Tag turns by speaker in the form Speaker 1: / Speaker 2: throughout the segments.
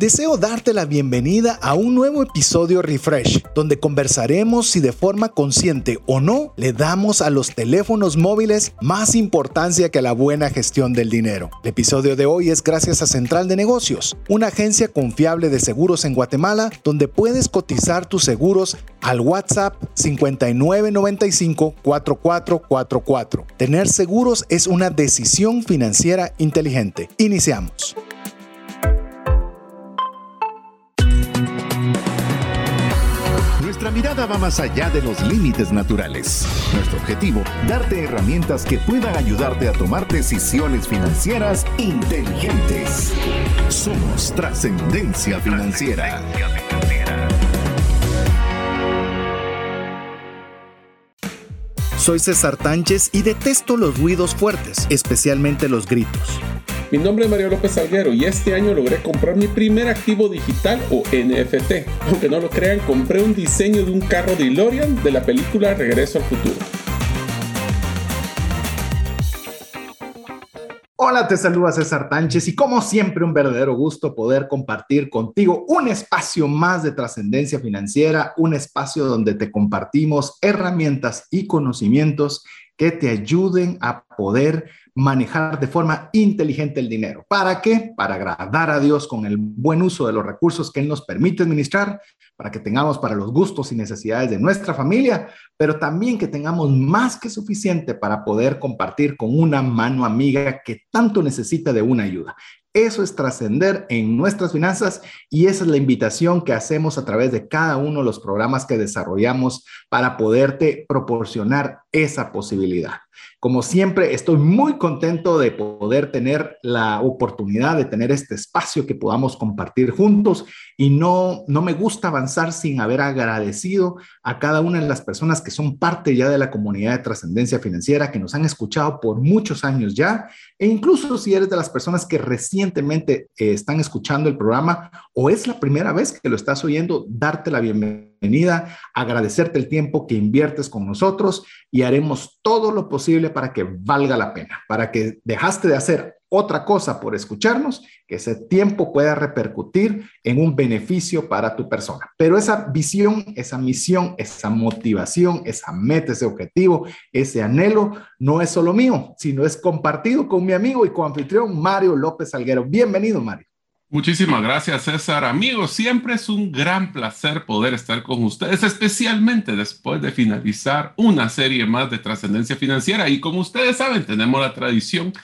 Speaker 1: Deseo darte la bienvenida a un nuevo episodio Refresh, donde conversaremos si de forma consciente o no le damos a los teléfonos móviles más importancia que a la buena gestión del dinero. El episodio de hoy es gracias a Central de Negocios, una agencia confiable de seguros en Guatemala, donde puedes cotizar tus seguros al WhatsApp 5995-4444. Tener seguros es una decisión financiera inteligente. Iniciamos.
Speaker 2: Nuestra mirada va más allá de los límites naturales. Nuestro objetivo, darte herramientas que puedan ayudarte a tomar decisiones financieras inteligentes. Somos trascendencia financiera.
Speaker 1: Soy César Tánchez y detesto los ruidos fuertes, especialmente los gritos.
Speaker 3: Mi nombre es Mario López Salguero y este año logré comprar mi primer activo digital o NFT. Aunque no lo crean, compré un diseño de un carro de DeLorean de la película Regreso al Futuro.
Speaker 1: Hola, te saluda César Tánchez y como siempre un verdadero gusto poder compartir contigo un espacio más de trascendencia financiera, un espacio donde te compartimos herramientas y conocimientos que te ayuden a poder manejar de forma inteligente el dinero. ¿Para qué? Para agradar a Dios con el buen uso de los recursos que Él nos permite administrar, para que tengamos para los gustos y necesidades de nuestra familia, pero también que tengamos más que suficiente para poder compartir con una mano amiga que tanto necesita de una ayuda. Eso es trascender en nuestras finanzas y esa es la invitación que hacemos a través de cada uno de los programas que desarrollamos para poderte proporcionar esa posibilidad. Como siempre, estoy muy contento de poder tener la oportunidad de tener este espacio que podamos compartir juntos y no, no me gusta avanzar sin haber agradecido a cada una de las personas que son parte ya de la comunidad de trascendencia financiera, que nos han escuchado por muchos años ya, e incluso si eres de las personas que recientemente eh, están escuchando el programa o es la primera vez que lo estás oyendo, darte la bienvenida, agradecerte el tiempo que inviertes con nosotros y haremos todo lo posible para que valga la pena, para que dejaste de hacer otra cosa por escucharnos, que ese tiempo pueda repercutir en un beneficio para tu persona. Pero esa visión, esa misión, esa motivación, esa meta, ese objetivo, ese anhelo, no es solo mío, sino es compartido con mi amigo y coanfitrión Mario López Alguero. Bienvenido, Mario.
Speaker 3: Muchísimas gracias, César. Amigos, siempre es un gran placer poder estar con ustedes, especialmente después de finalizar una serie más de trascendencia financiera. Y como ustedes saben, tenemos la tradición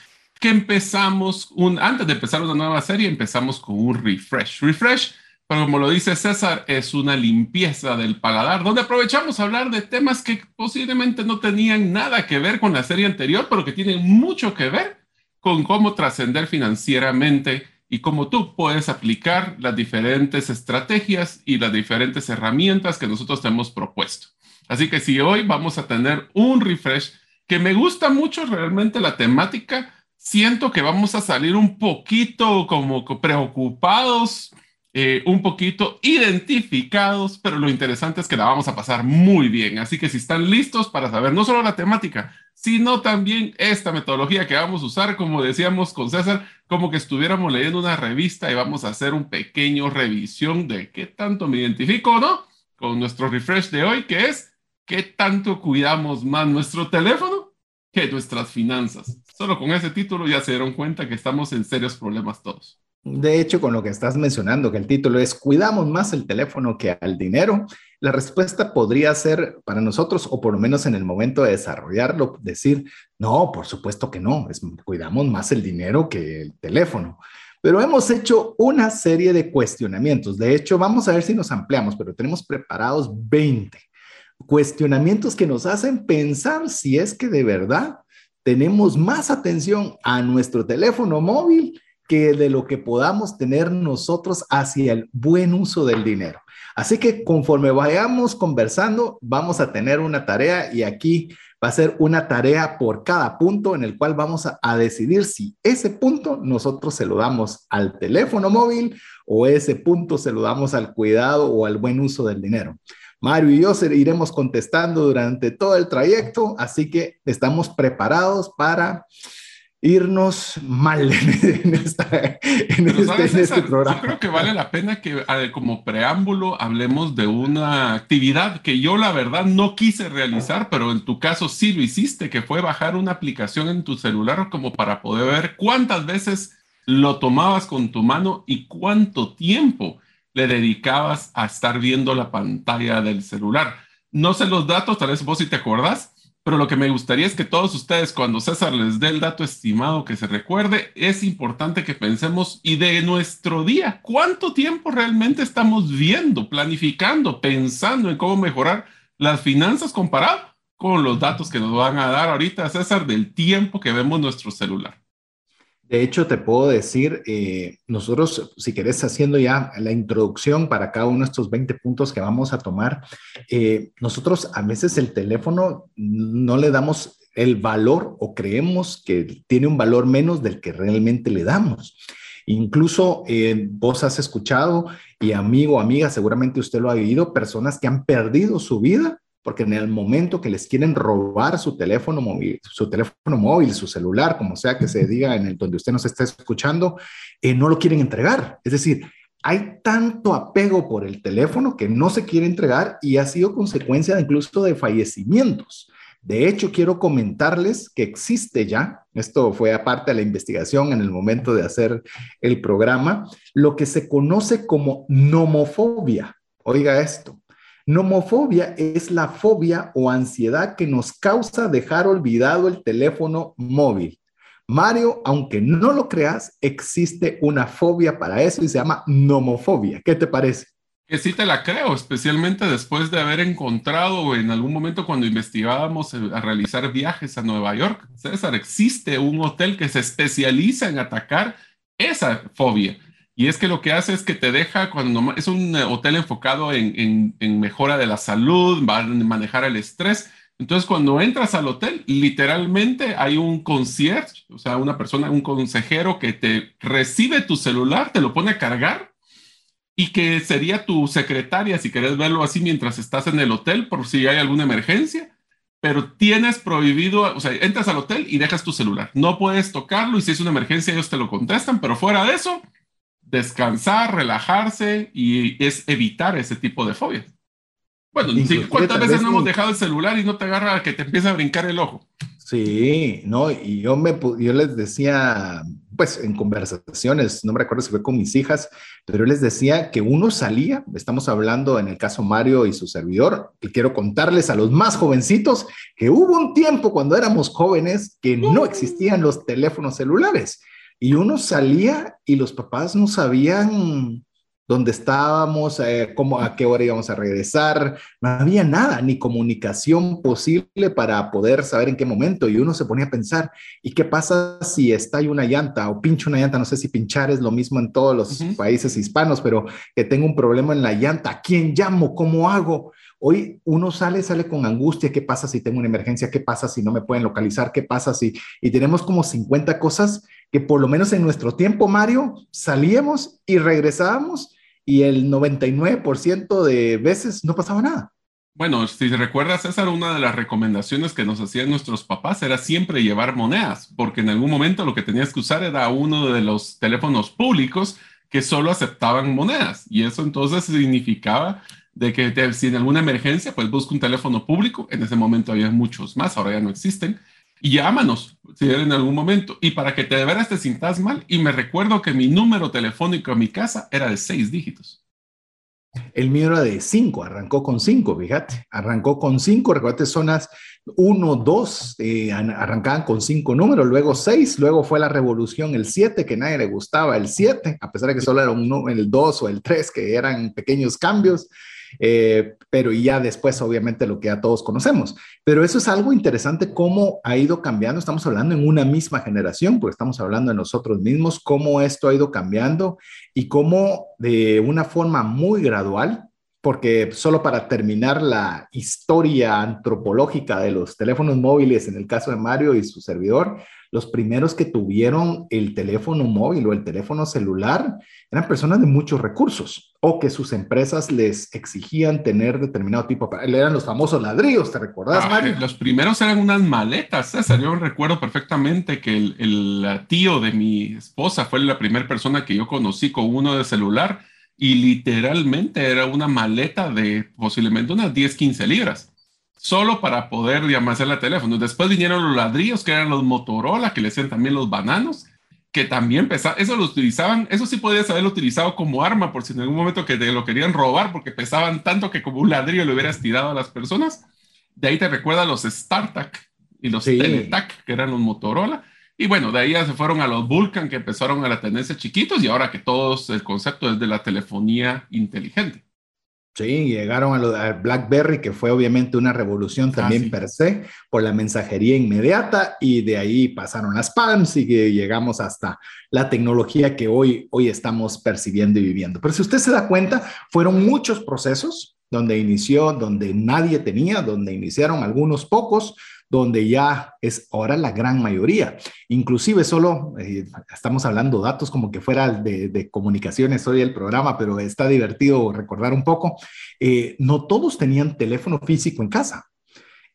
Speaker 3: que empezamos, un, antes de empezar una nueva serie, empezamos con un refresh. Refresh, como lo dice César, es una limpieza del paladar, donde aprovechamos a hablar de temas que posiblemente no tenían nada que ver con la serie anterior, pero que tienen mucho que ver con cómo trascender financieramente y cómo tú puedes aplicar las diferentes estrategias y las diferentes herramientas que nosotros te hemos propuesto. Así que si hoy vamos a tener un refresh que me gusta mucho realmente la temática, siento que vamos a salir un poquito como preocupados, eh, un poquito identificados, pero lo interesante es que la vamos a pasar muy bien. Así que si están listos para saber no solo la temática, sino también esta metodología que vamos a usar, como decíamos con César, como que estuviéramos leyendo una revista y vamos a hacer un pequeño revisión de qué tanto me identifico no con nuestro refresh de hoy, que es qué tanto cuidamos más nuestro teléfono que nuestras finanzas. Solo con ese título ya se dieron cuenta que estamos en serios problemas todos.
Speaker 1: De hecho, con lo que estás mencionando, que el título es ¿Cuidamos más el teléfono que al dinero? La respuesta podría ser para nosotros, o por lo menos en el momento de desarrollarlo, decir, no, por supuesto que no, es, cuidamos más el dinero que el teléfono. Pero hemos hecho una serie de cuestionamientos. De hecho, vamos a ver si nos ampliamos, pero tenemos preparados 20 cuestionamientos que nos hacen pensar si es que de verdad tenemos más atención a nuestro teléfono móvil que de lo que podamos tener nosotros hacia el buen uso del dinero. Así que conforme vayamos conversando, vamos a tener una tarea y aquí va a ser una tarea por cada punto en el cual vamos a, decidir si ese punto nosotros se lo damos al teléfono móvil o ese punto se lo damos al cuidado o al buen uso del dinero. Mario y yo iremos contestando durante todo el trayecto, así que estamos preparados para irnos mal en, este,
Speaker 3: este programa. Yo creo que vale la pena que como preámbulo hablemos de una actividad que yo la verdad no quise realizar, pero en tu caso sí lo hiciste, que fue bajar una aplicación en tu celular como para poder ver cuántas veces lo tomabas con tu mano y cuánto tiempo le dedicabas a estar viendo la pantalla del celular. No sé los datos, tal vez vos si te acordás, pero lo que me gustaría es que todos ustedes, cuando César les dé el dato estimado que se recuerde, es importante que pensemos y de nuestro día, ¿cuánto tiempo realmente estamos viendo, planificando, pensando en cómo mejorar las finanzas comparado con los datos que nos van a dar ahorita, César, del tiempo que vemos nuestro celular?
Speaker 1: De hecho, te puedo decir, eh, nosotros, si querés, haciendo ya la introducción para cada uno de estos 20 puntos que vamos a tomar, eh, nosotros a veces el teléfono no le damos el valor o creemos que tiene un valor menos del que realmente le damos. Incluso eh, vos has escuchado y amigo, amiga, seguramente usted lo ha vivido, personas que han perdido su vida porque en el momento que les quieren robar su teléfono móvil, su teléfono móvil, su celular, como sea que se diga en el donde usted nos está escuchando, eh, no lo quieren entregar. Es decir, hay tanto apego por el teléfono que no se quiere entregar y ha sido consecuencia incluso de fallecimientos. De hecho, quiero comentarles que existe ya, esto fue aparte de la investigación en el momento de hacer el programa, lo que se conoce como nomofobia. Oiga esto, Nomofobia es la fobia o ansiedad que nos causa dejar olvidado el teléfono móvil. Mario, aunque no lo creas, existe una fobia para eso y se llama nomofobia. ¿Qué te parece?
Speaker 3: Que sí te la creo, especialmente después de haber encontrado en algún momento cuando investigábamos a realizar viajes a Nueva York. César, existe un hotel que se especializa en atacar esa fobia. Y es que lo que hace es que te deja, cuando es un eh, hotel enfocado en, mejora de la salud, manejar el estrés. Entonces, cuando entras al hotel, literalmente hay un concierge, o sea, una persona, un consejero que te recibe tu celular, te lo pone a cargar y que sería tu secretaria, si querés verlo así, mientras estás en el hotel, por si hay alguna emergencia. Pero tienes prohibido, o sea, entras al hotel y dejas tu celular. No puedes tocarlo y si es una emergencia, ellos te lo contestan, pero fuera de eso, descansar, relajarse y es evitar ese tipo de fobias. Bueno, ¿cuántas veces no hemos dejado el celular y no te agarra que te empieza a brincar el ojo?
Speaker 1: Sí, no, y yo, me, yo les decía, pues en conversaciones, no me recuerdo si fue con mis hijas, pero yo les decía que uno salía, estamos hablando en el caso Mario y su servidor, y quiero contarles a los más jovencitos que hubo un tiempo cuando éramos jóvenes que no existían los teléfonos celulares y uno salía y los papás no sabían dónde estábamos, eh, cómo, a qué hora íbamos a regresar. No había nada, ni comunicación posible para poder saber en qué momento. Y uno se ponía a pensar, ¿y qué pasa si está ahí una llanta o pincho una llanta? No sé si pinchar es lo mismo en todos los países hispanos, pero que tengo un problema en la llanta. ¿A quién llamo? ¿Cómo hago? Hoy uno sale, sale con angustia, ¿qué pasa si tengo una emergencia? ¿Qué pasa si no me pueden localizar? ¿Qué pasa si... Y tenemos como 50 cosas que por lo menos en nuestro tiempo, Mario, salíamos y regresábamos y el 99% de veces no pasaba nada.
Speaker 3: Bueno, si recuerdas, César, una de las recomendaciones que nos hacían nuestros papás era siempre llevar monedas, porque en algún momento lo que tenías que usar era uno de los teléfonos públicos que solo aceptaban monedas. Y eso entonces significaba de que si en alguna emergencia, pues busca un teléfono público. En ese momento había muchos más, ahora ya no existen. Y llámanos si en algún momento. Y para que te de veras te sientas mal. Y me recuerdo que mi número telefónico a mi casa era de seis dígitos.
Speaker 1: El mío era de cinco, arrancó con cinco, fíjate. Arrancó con cinco, recuerda, zonas uno, dos, eh, arrancaban con cinco números, luego seis, luego fue la revolución, el siete, que nadie le gustaba, el siete, a pesar de que solo era un, el dos o el tres, que eran pequeños cambios. Eh, pero ya después obviamente lo que ya todos conocemos. Pero eso es algo interesante cómo ha ido cambiando, estamos hablando en una misma generación, porque estamos hablando de nosotros mismos, cómo esto ha ido cambiando y cómo de una forma muy gradual, porque solo para terminar la historia antropológica de los teléfonos móviles, en el caso de Mario y su servidor, los primeros que tuvieron el teléfono móvil o el teléfono celular eran personas de muchos recursos o que sus empresas les exigían tener determinado tipo. Eran los famosos ladrillos, ¿te recordás, Mario?
Speaker 3: Los primeros eran unas maletas, César. Yo recuerdo perfectamente que el, el tío de mi esposa fue la primera persona que yo conocí con uno de celular y literalmente era una maleta de posiblemente unas 10, 15 libras solo para poder llamarse el teléfono. Después vinieron los ladrillos, que eran los Motorola, que le decían también los bananos, que también pesaban, eso lo utilizaban, eso sí podías haberlo utilizado como arma por si en algún momento que te lo querían robar, porque pesaban tanto que como un ladrillo le hubieras tirado a las personas. De ahí te recuerda los StarTAC y los Teletac, que eran los Motorola. Y bueno, de ahí ya se fueron a los Vulcan, que empezaron a la tendencia chiquitos, y ahora que todos el concepto es de la telefonía inteligente.
Speaker 1: Sí, llegaron a lo de BlackBerry, que fue obviamente una revolución ah, también per se por la mensajería inmediata y de ahí pasaron las PALMs y llegamos hasta la tecnología que hoy, hoy estamos percibiendo y viviendo. Pero si usted se da cuenta, fueron muchos procesos donde inició, donde nadie tenía, donde iniciaron algunos pocos, donde ya es ahora la gran mayoría. Inclusive solo, eh, estamos hablando datos como que fuera de, comunicaciones hoy el programa, pero está divertido recordar un poco, eh, no todos tenían teléfono físico en casa.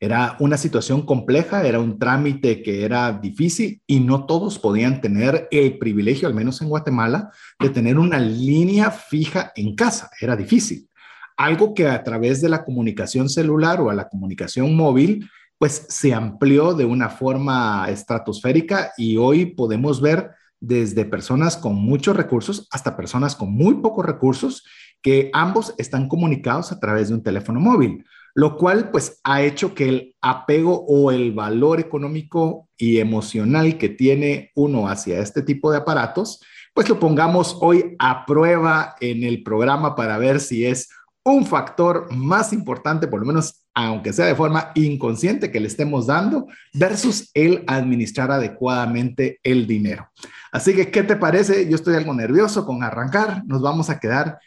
Speaker 1: Era una situación compleja, era un trámite que era difícil y no todos podían tener el privilegio, al menos en Guatemala, de tener una línea fija en casa. Era difícil. Algo que a través de la comunicación celular o a la comunicación móvil pues se amplió de una forma estratosférica y hoy podemos ver desde personas con muchos recursos hasta personas con muy pocos recursos que ambos están comunicados a través de un teléfono móvil, lo cual pues ha hecho que el apego o el valor económico y emocional que tiene uno hacia este tipo de aparatos, pues lo pongamos hoy a prueba en el programa para ver si es un factor más importante, por lo menos aunque sea de forma inconsciente que le estemos dando, versus el administrar adecuadamente el dinero. Así que, ¿qué te parece? Yo estoy algo nervioso con arrancar. Nos vamos a quedar.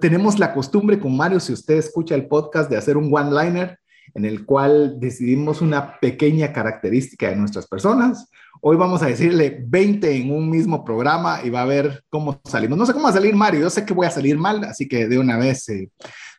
Speaker 1: Tenemos la costumbre con Mario, si usted escucha el podcast, de hacer un one-liner en el cual decidimos una pequeña característica de nuestras personas. Hoy vamos a decirle 20 en un mismo programa y va a ver cómo salimos. No sé cómo va a salir Mario, yo sé que voy a salir mal, así que de una vez, eh,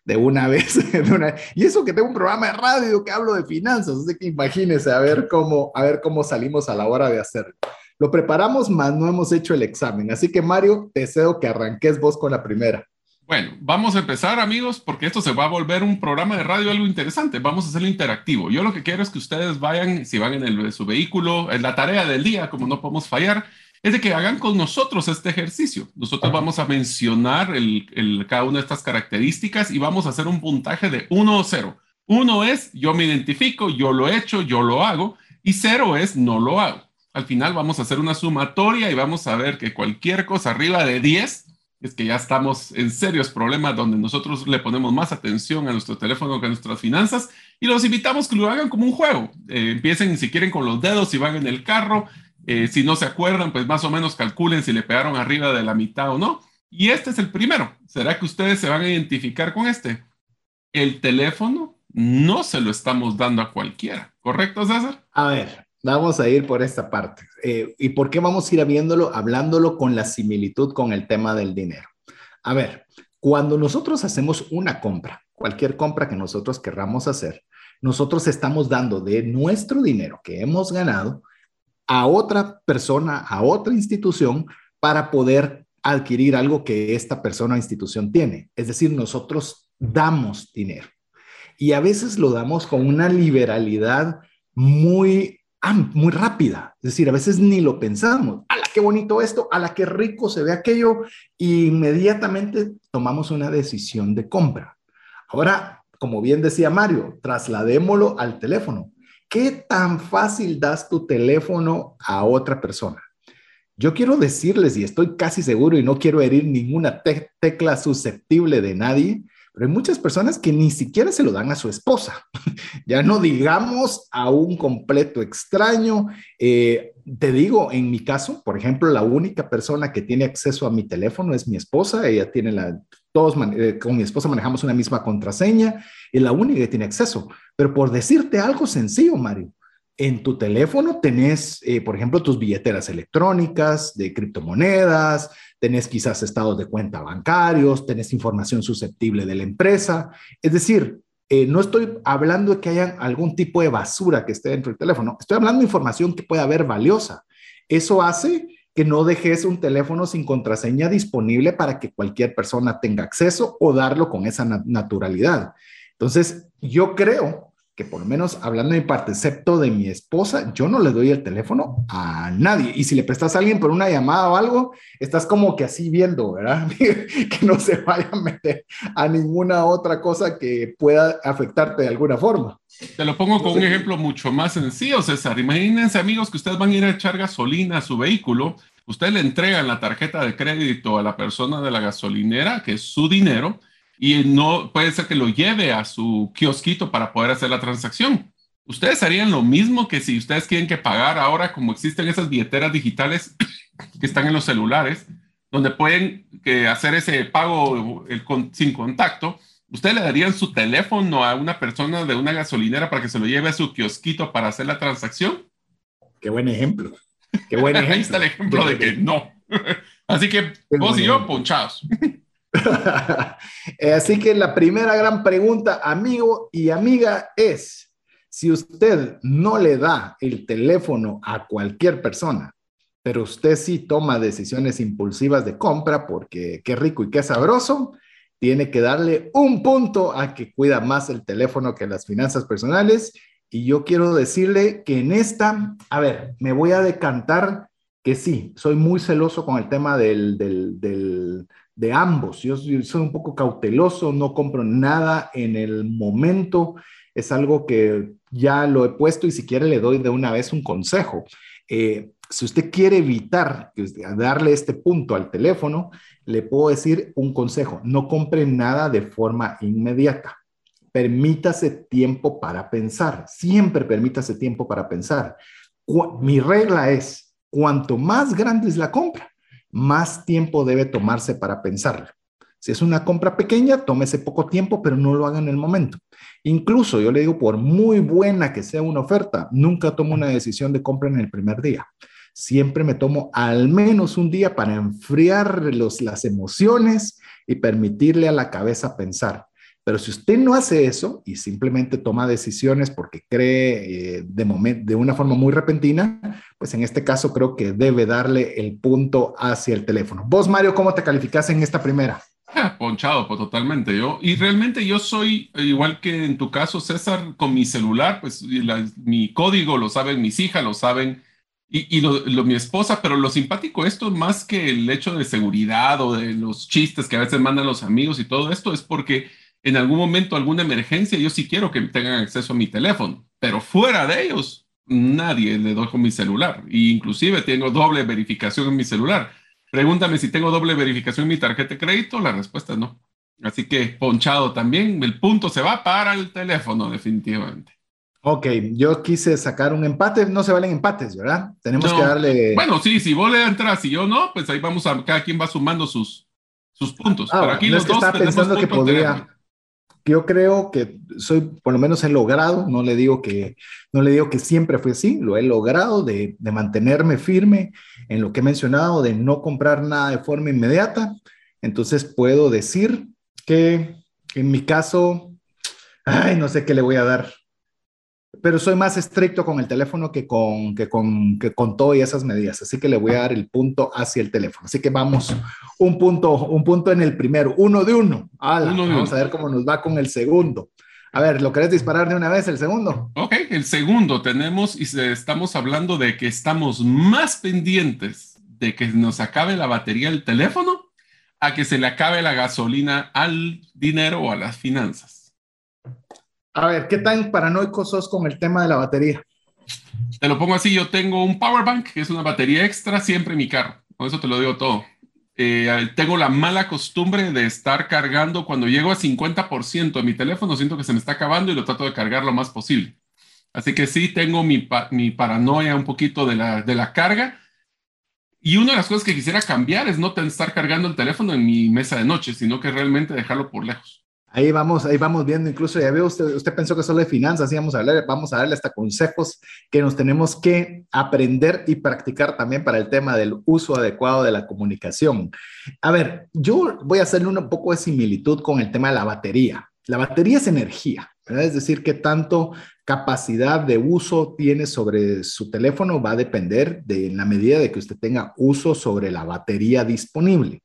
Speaker 1: de una vez, y eso que tengo un programa de radio que hablo de finanzas, así que imagínese a ver cómo, a ver cómo salimos a la hora de hacerlo. Lo preparamos, más no hemos hecho el examen, así que Mario, deseo que arranques vos con la primera.
Speaker 3: Bueno, vamos a empezar amigos, porque esto se va a volver un programa de radio algo interesante. Vamos a hacerlo interactivo. Yo lo que quiero es que ustedes vayan, si van en el, su vehículo, en la tarea del día, como no podemos fallar, es de que hagan con nosotros este ejercicio. Nosotros vamos a mencionar el, cada una de estas características y vamos a hacer un puntaje de 1 o 0. 1 es yo me identifico, yo lo he hecho, yo lo hago, y 0 es no lo hago. Al final vamos a hacer una sumatoria y vamos a ver que cualquier cosa arriba de 10 es que ya estamos en serios problemas donde nosotros le ponemos más atención a nuestro teléfono que a nuestras finanzas y los invitamos que lo hagan como un juego. Eh, empiecen si quieren con los dedos, si van en el carro, eh, si no se acuerdan, pues más o menos calculen si le pegaron arriba de la mitad o no. Y este es el primero. ¿Será que ustedes se van a identificar con este? El teléfono no se lo estamos dando a cualquiera, ¿correcto, César?
Speaker 1: A ver, Vamos a ir por esta parte. Eh, ¿Y por qué vamos a ir viéndolo, hablándolo con la similitud con el tema del dinero? A ver, cuando nosotros hacemos una compra, cualquier compra que nosotros querramos hacer, nosotros estamos dando de nuestro dinero que hemos ganado a otra persona, a otra institución, para poder adquirir algo que esta persona o institución tiene. Es decir, nosotros damos dinero. Y a veces lo damos con una liberalidad muy muy rápida. Es decir, a veces ni lo pensamos. ¡A la qué bonito esto! ¡A la qué rico se ve aquello! Y inmediatamente tomamos una decisión de compra. Ahora, como bien decía Mario, trasladémoslo al teléfono. ¿Qué tan fácil das tu teléfono a otra persona? Yo quiero decirles, y estoy casi seguro y no quiero herir ninguna tecla susceptible de nadie, pero hay muchas personas que ni siquiera se lo dan a su esposa, ya no digamos a un completo extraño. Eh, te digo, en mi caso, por ejemplo, la única persona que tiene acceso a mi teléfono es mi esposa, ella tiene la, todos eh, con mi esposa manejamos una misma contraseña, y la única que tiene acceso. Pero por decirte algo sencillo, Mario, en tu teléfono tenés, eh, por ejemplo, tus billeteras electrónicas de criptomonedas, tenés quizás estados de cuenta bancarios, tenés información susceptible de la empresa. Es decir, eh, no estoy hablando de que haya algún tipo de basura que esté dentro del teléfono, estoy hablando de información que pueda haber valiosa. Eso hace que no dejes un teléfono sin contraseña disponible para que cualquier persona tenga acceso o darlo con esa naturalidad. Entonces, yo creo que por lo menos hablando de mi parte, excepto de mi esposa, yo no le doy el teléfono a nadie. Y si le prestas a alguien por una llamada o algo, estás como que así viendo, ¿verdad? que no se vaya a meter a ninguna otra cosa que pueda afectarte de alguna forma.
Speaker 3: Te lo pongo con un ejemplo mucho más sencillo, César. Imagínense, amigos, que ustedes van a ir a echar gasolina a su vehículo. Usted le entregan la tarjeta de crédito a la persona de la gasolinera, que es su dinero, y no puede ser que lo lleve a su kiosquito para poder hacer la transacción. Ustedes harían lo mismo que si ustedes quieren que pagar ahora, como existen esas billeteras digitales que están en los celulares, donde pueden que hacer ese pago sin contacto. ¿Ustedes le darían su teléfono a una persona de una gasolinera para que se lo lleve a su kiosquito para hacer la transacción?
Speaker 1: Qué buen ejemplo. Qué buen ejemplo.
Speaker 3: Ahí está el ejemplo de que no. Así que vos y yo, ponchados.
Speaker 1: Eh, así que la primera gran pregunta, amigo y amiga, es, si usted no le da el teléfono a cualquier persona, pero usted sí toma decisiones impulsivas de compra porque qué rico y qué sabroso, tiene que darle un punto a que cuida más el teléfono que las finanzas personales. Y yo quiero decirle que en esta, a ver, me voy a decantar que sí, soy muy celoso con el tema del, del, del de ambos. Yo, soy un poco cauteloso, no compro nada en el momento. Es algo que ya lo he puesto y si quiere le doy de una vez un consejo. Eh, si usted quiere evitar darle este punto al teléfono, le puedo decir un consejo. No compre nada de forma inmediata. Permítase tiempo para pensar. Siempre permítase tiempo para pensar. Mi regla es, cuanto más grande es la compra, más tiempo debe tomarse para pensarlo. Si es una compra pequeña, tómese poco tiempo, pero no lo haga en el momento. Incluso yo le digo, por muy buena que sea una oferta, nunca tomo una decisión de compra en el primer día. Siempre me tomo al menos un día para enfriar los, las emociones y permitirle a la cabeza pensar. Pero si usted no hace eso y simplemente toma decisiones porque cree eh, de, de una forma muy repentina, pues en este caso creo que debe darle el punto hacia el teléfono. Vos, Mario, ¿cómo te calificas en esta primera?
Speaker 3: Ponchado, pues totalmente. Yo, y realmente yo soy igual que en tu caso, César, con mi celular, pues mi código lo saben mis hijas, lo saben y, y lo, mi esposa, pero lo simpático esto, más que el hecho de seguridad o de los chistes que a veces mandan los amigos y todo esto, es porque en algún momento, alguna emergencia, yo sí quiero que tengan acceso a mi teléfono, pero fuera de ellos, nadie le doy con mi celular. E inclusive tengo doble verificación en mi celular. Pregúntame si tengo doble verificación en mi tarjeta de crédito, la respuesta es no. Así que ponchado también, el punto se va para el teléfono definitivamente.
Speaker 1: Ok, yo quise sacar un empate, no se valen empates, ¿verdad? Tenemos que darle...
Speaker 3: Bueno, sí, si vos le entras y yo no, pues ahí vamos a, cada quien va sumando sus, sus puntos. Ah, Pero aquí los dos
Speaker 1: pensando que podría, yo creo que soy, por lo menos he logrado, no le digo que, no le digo que siempre fue así, lo he logrado de, de mantenerme firme en lo que he mencionado, de no comprar nada de forma inmediata. Entonces puedo decir que en mi caso, ay, no sé qué le voy a dar pero soy más estricto con el teléfono que con, que con, que con todo y esas medidas. Así que le voy a dar el punto hacia el teléfono. Así que vamos, un punto, un punto en el primero, uno de uno. vamos a ver cómo nos va con el segundo. A ver, ¿lo querés disparar de una vez el segundo?
Speaker 3: Ok, el segundo tenemos y estamos hablando de que estamos más pendientes de que nos acabe la batería del teléfono a que se le acabe la gasolina al dinero o a las finanzas.
Speaker 1: A ver, ¿qué tan paranoico sos con el tema de la batería?
Speaker 3: Te lo pongo así, yo tengo un power bank, que es una batería extra siempre en mi carro. Con eso te lo digo todo. Eh, tengo la mala costumbre de estar cargando cuando llego a 50% de mi teléfono, siento que se me está acabando y lo trato de cargar lo más posible. Así que sí, tengo mi, mi paranoia un poquito de la, de la carga. Y una de las cosas que quisiera cambiar es no estar cargando el teléfono en mi mesa de noche, sino que realmente dejarlo por lejos.
Speaker 1: Ahí vamos, ahí vamos viendo, incluso ya veo, usted, usted pensó que solo de finanzas íbamos a hablar, vamos a darle hasta consejos que nos tenemos que aprender y practicar también para el tema del uso adecuado de la comunicación. A ver, yo voy a hacerle un poco de similitud con el tema de la batería. La batería es energía, ¿verdad? Es decir, qué tanto capacidad de uso tiene sobre su teléfono va a depender de la medida de que usted tenga uso sobre la batería disponible.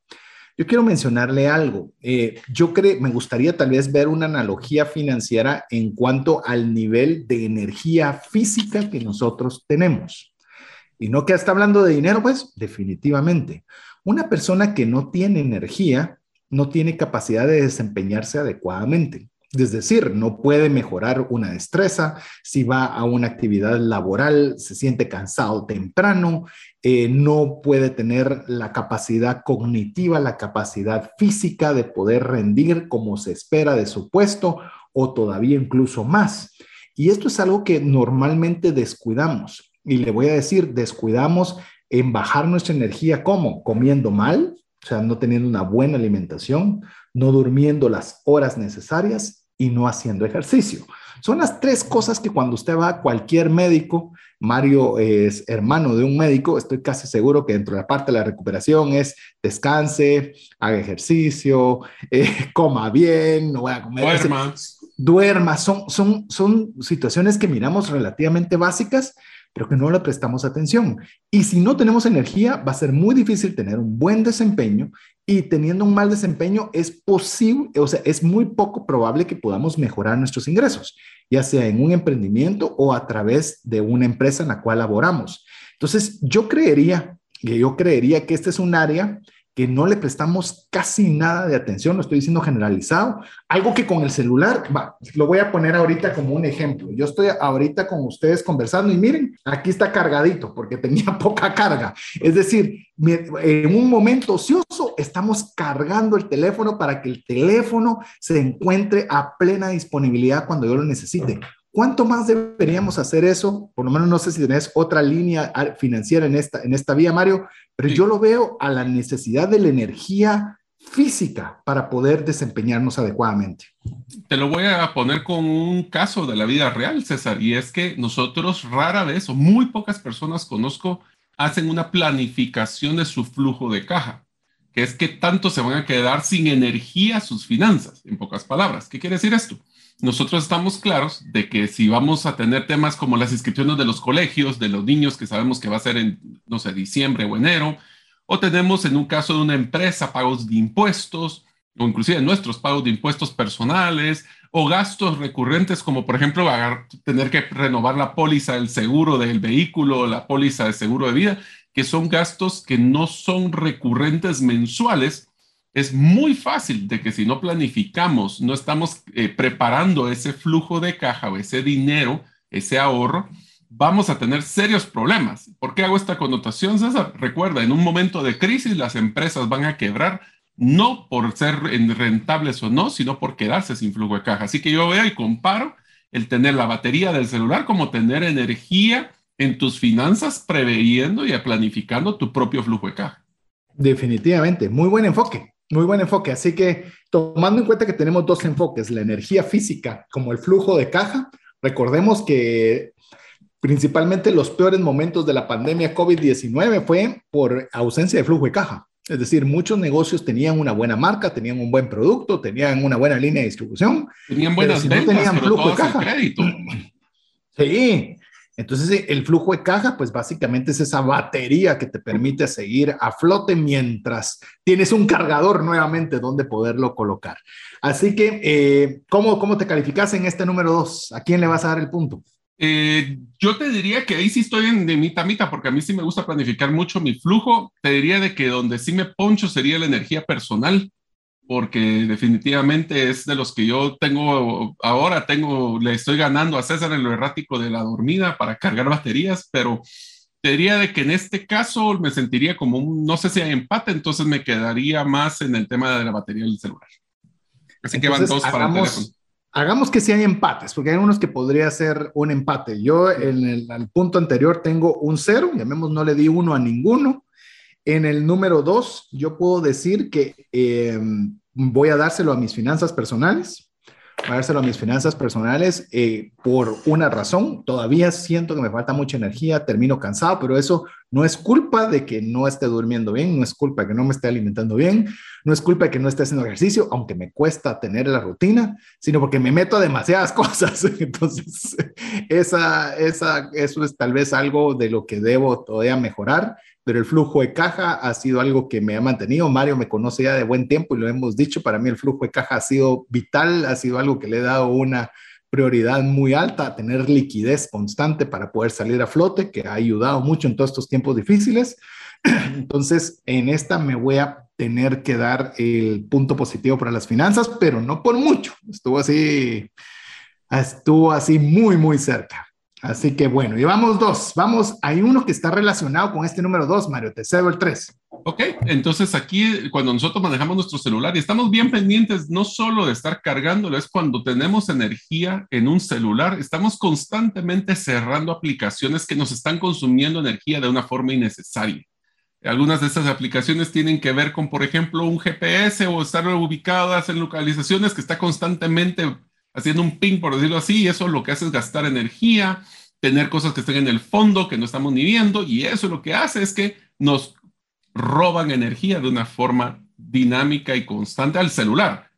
Speaker 1: Yo quiero mencionarle algo. Eh, yo creo, me gustaría tal vez ver una analogía financiera en cuanto al nivel de energía física que nosotros tenemos. Y no que está hablando de dinero, pues definitivamente. Una persona que no tiene energía no tiene capacidad de desempeñarse adecuadamente. Es decir, no puede mejorar una destreza, si va a una actividad laboral, se siente cansado temprano, eh, no puede tener la capacidad cognitiva, la capacidad física de poder rendir como se espera de su puesto o todavía incluso más. Y esto es algo que normalmente descuidamos. Y le voy a decir, descuidamos en bajar nuestra energía, ¿cómo? Comiendo mal, o sea, no teniendo una buena alimentación, no durmiendo las horas necesarias y no haciendo ejercicio. Son las tres cosas que cuando usted va a cualquier médico, Mario es hermano de un médico, estoy casi seguro que dentro de la parte de la recuperación es descanse, haga ejercicio, eh, coma bien, no voy a comer. Duerma. Duerma, son, son, son situaciones que miramos relativamente básicas, pero que no le prestamos atención. Y si no tenemos energía, va a ser muy difícil tener un buen desempeño y teniendo un mal desempeño es posible, o sea, es muy poco probable que podamos mejorar nuestros ingresos, ya sea en un emprendimiento o a través de una empresa en la cual laboramos. Entonces, yo creería, yo creería que este es un área no le prestamos casi nada de atención, lo estoy diciendo generalizado, algo que con el celular, va, lo voy a poner ahorita como un ejemplo. Yo estoy ahorita con ustedes conversando y miren, aquí está cargadito porque tenía poca carga. Es decir, en un momento ocioso estamos cargando el teléfono para que el teléfono se encuentre a plena disponibilidad cuando yo lo necesite. ¿Cuánto más deberíamos hacer eso? Por lo menos no sé si tenés otra línea financiera en esta, en esta vía, Mario, pero yo lo veo a la necesidad de la energía física para poder desempeñarnos adecuadamente.
Speaker 3: Te lo voy a poner con un caso de la vida real, César, y es que nosotros rara vez o muy pocas personas conozco hacen una planificación de su flujo de caja, que es que tanto se van a quedar sin energía sus finanzas, en pocas palabras. ¿Qué quiere decir esto? Nosotros estamos claros de que si vamos a tener temas como las inscripciones de los colegios, de los niños que sabemos que va a ser en, no sé, diciembre o enero, o tenemos en un caso de una empresa pagos de impuestos, o inclusive nuestros pagos de impuestos personales, o gastos recurrentes como por ejemplo tener que renovar la póliza del seguro del vehículo, la póliza de seguro de vida, que son gastos que no son recurrentes mensuales, es muy fácil de que si no planificamos, no estamos eh, preparando ese flujo de caja o ese dinero, ese ahorro, vamos a tener serios problemas. ¿Por qué hago esta connotación, César? Recuerda, en un momento de crisis las empresas van a quebrar no por ser rentables o no, sino por quedarse sin flujo de caja. Así que yo veo y comparo el tener la batería del celular como tener energía en tus finanzas, preveyendo y planificando tu propio flujo de caja.
Speaker 1: Definitivamente, muy buen enfoque. Muy buen enfoque. Así que tomando en cuenta que tenemos dos enfoques, la energía física como el flujo de caja, recordemos que principalmente los peores momentos de la pandemia COVID-19 fue por ausencia de flujo de caja. Es decir, muchos negocios tenían una buena marca, tenían un buen producto, tenían una buena línea de distribución.
Speaker 3: Tenían buenas ventas, no tenían flujo de caja. Crédito.
Speaker 1: Sí, entonces, el flujo de caja, pues básicamente es esa batería que te permite seguir a flote mientras tienes un cargador nuevamente donde poderlo colocar. Así que, eh, ¿cómo, ¿cómo te calificas en este número dos? ¿A quién le vas a dar el punto?
Speaker 3: Eh, yo te diría que ahí sí estoy en de mitad mitad, porque a mí sí me gusta planificar mucho mi flujo. Te diría de que donde sí me poncho sería la energía personal porque definitivamente es de los que yo tengo ahora, tengo, le estoy ganando a César en lo errático de la dormida para cargar baterías, pero te diría de que en este caso me sentiría como un, no sé si hay empate, entonces me quedaría más en el tema de la batería del celular.
Speaker 1: Así que van dos para el teléfono. Hagamos que sí hay empates, porque hay unos que podría ser un empate. Yo en el, punto anterior tengo un cero, llamemos, no le di uno a ninguno. En el número dos, yo puedo decir que em, voy a dárselo a mis finanzas personales, a dárselo a mis finanzas personales eh, por una razón. Todavía siento que me falta mucha energía, termino cansado, pero eso no es culpa de que no esté durmiendo bien, no es culpa de que no me esté alimentando bien, no es culpa de que no esté haciendo ejercicio, aunque me cuesta tener la rutina, sino porque me meto a demasiadas cosas. Entonces, esa, esa, eso es tal vez algo de lo que debo todavía mejorar pero el flujo de caja ha sido algo que me ha mantenido. Mario me conoce ya de buen tiempo y lo hemos dicho, para mí el flujo de caja ha sido vital, ha sido algo que le he dado una prioridad muy alta, tener liquidez constante para poder salir a flote, que ha ayudado mucho en todos estos tiempos difíciles. Entonces, en esta me voy a tener que dar el punto positivo para las finanzas, pero no por mucho. Estuvo así, estuvo así muy, muy cerca. Así que bueno, llevamos dos. Vamos, hay uno que está relacionado con este número dos, Mario. Te cedo el tres.
Speaker 3: Ok, entonces aquí cuando nosotros manejamos nuestro celular y estamos bien pendientes no solo de estar cargándolo, es cuando tenemos energía en un celular, estamos constantemente cerrando aplicaciones que nos están consumiendo energía de una forma innecesaria. Algunas de estas aplicaciones tienen que ver con, por ejemplo, un GPS o estar ubicadas en localizaciones que está constantemente haciendo un ping, por decirlo así, y eso lo que hace es gastar energía, tener cosas que estén en el fondo que no estamos ni viendo, y eso lo que hace es que nos roban energía de una forma dinámica y constante al celular.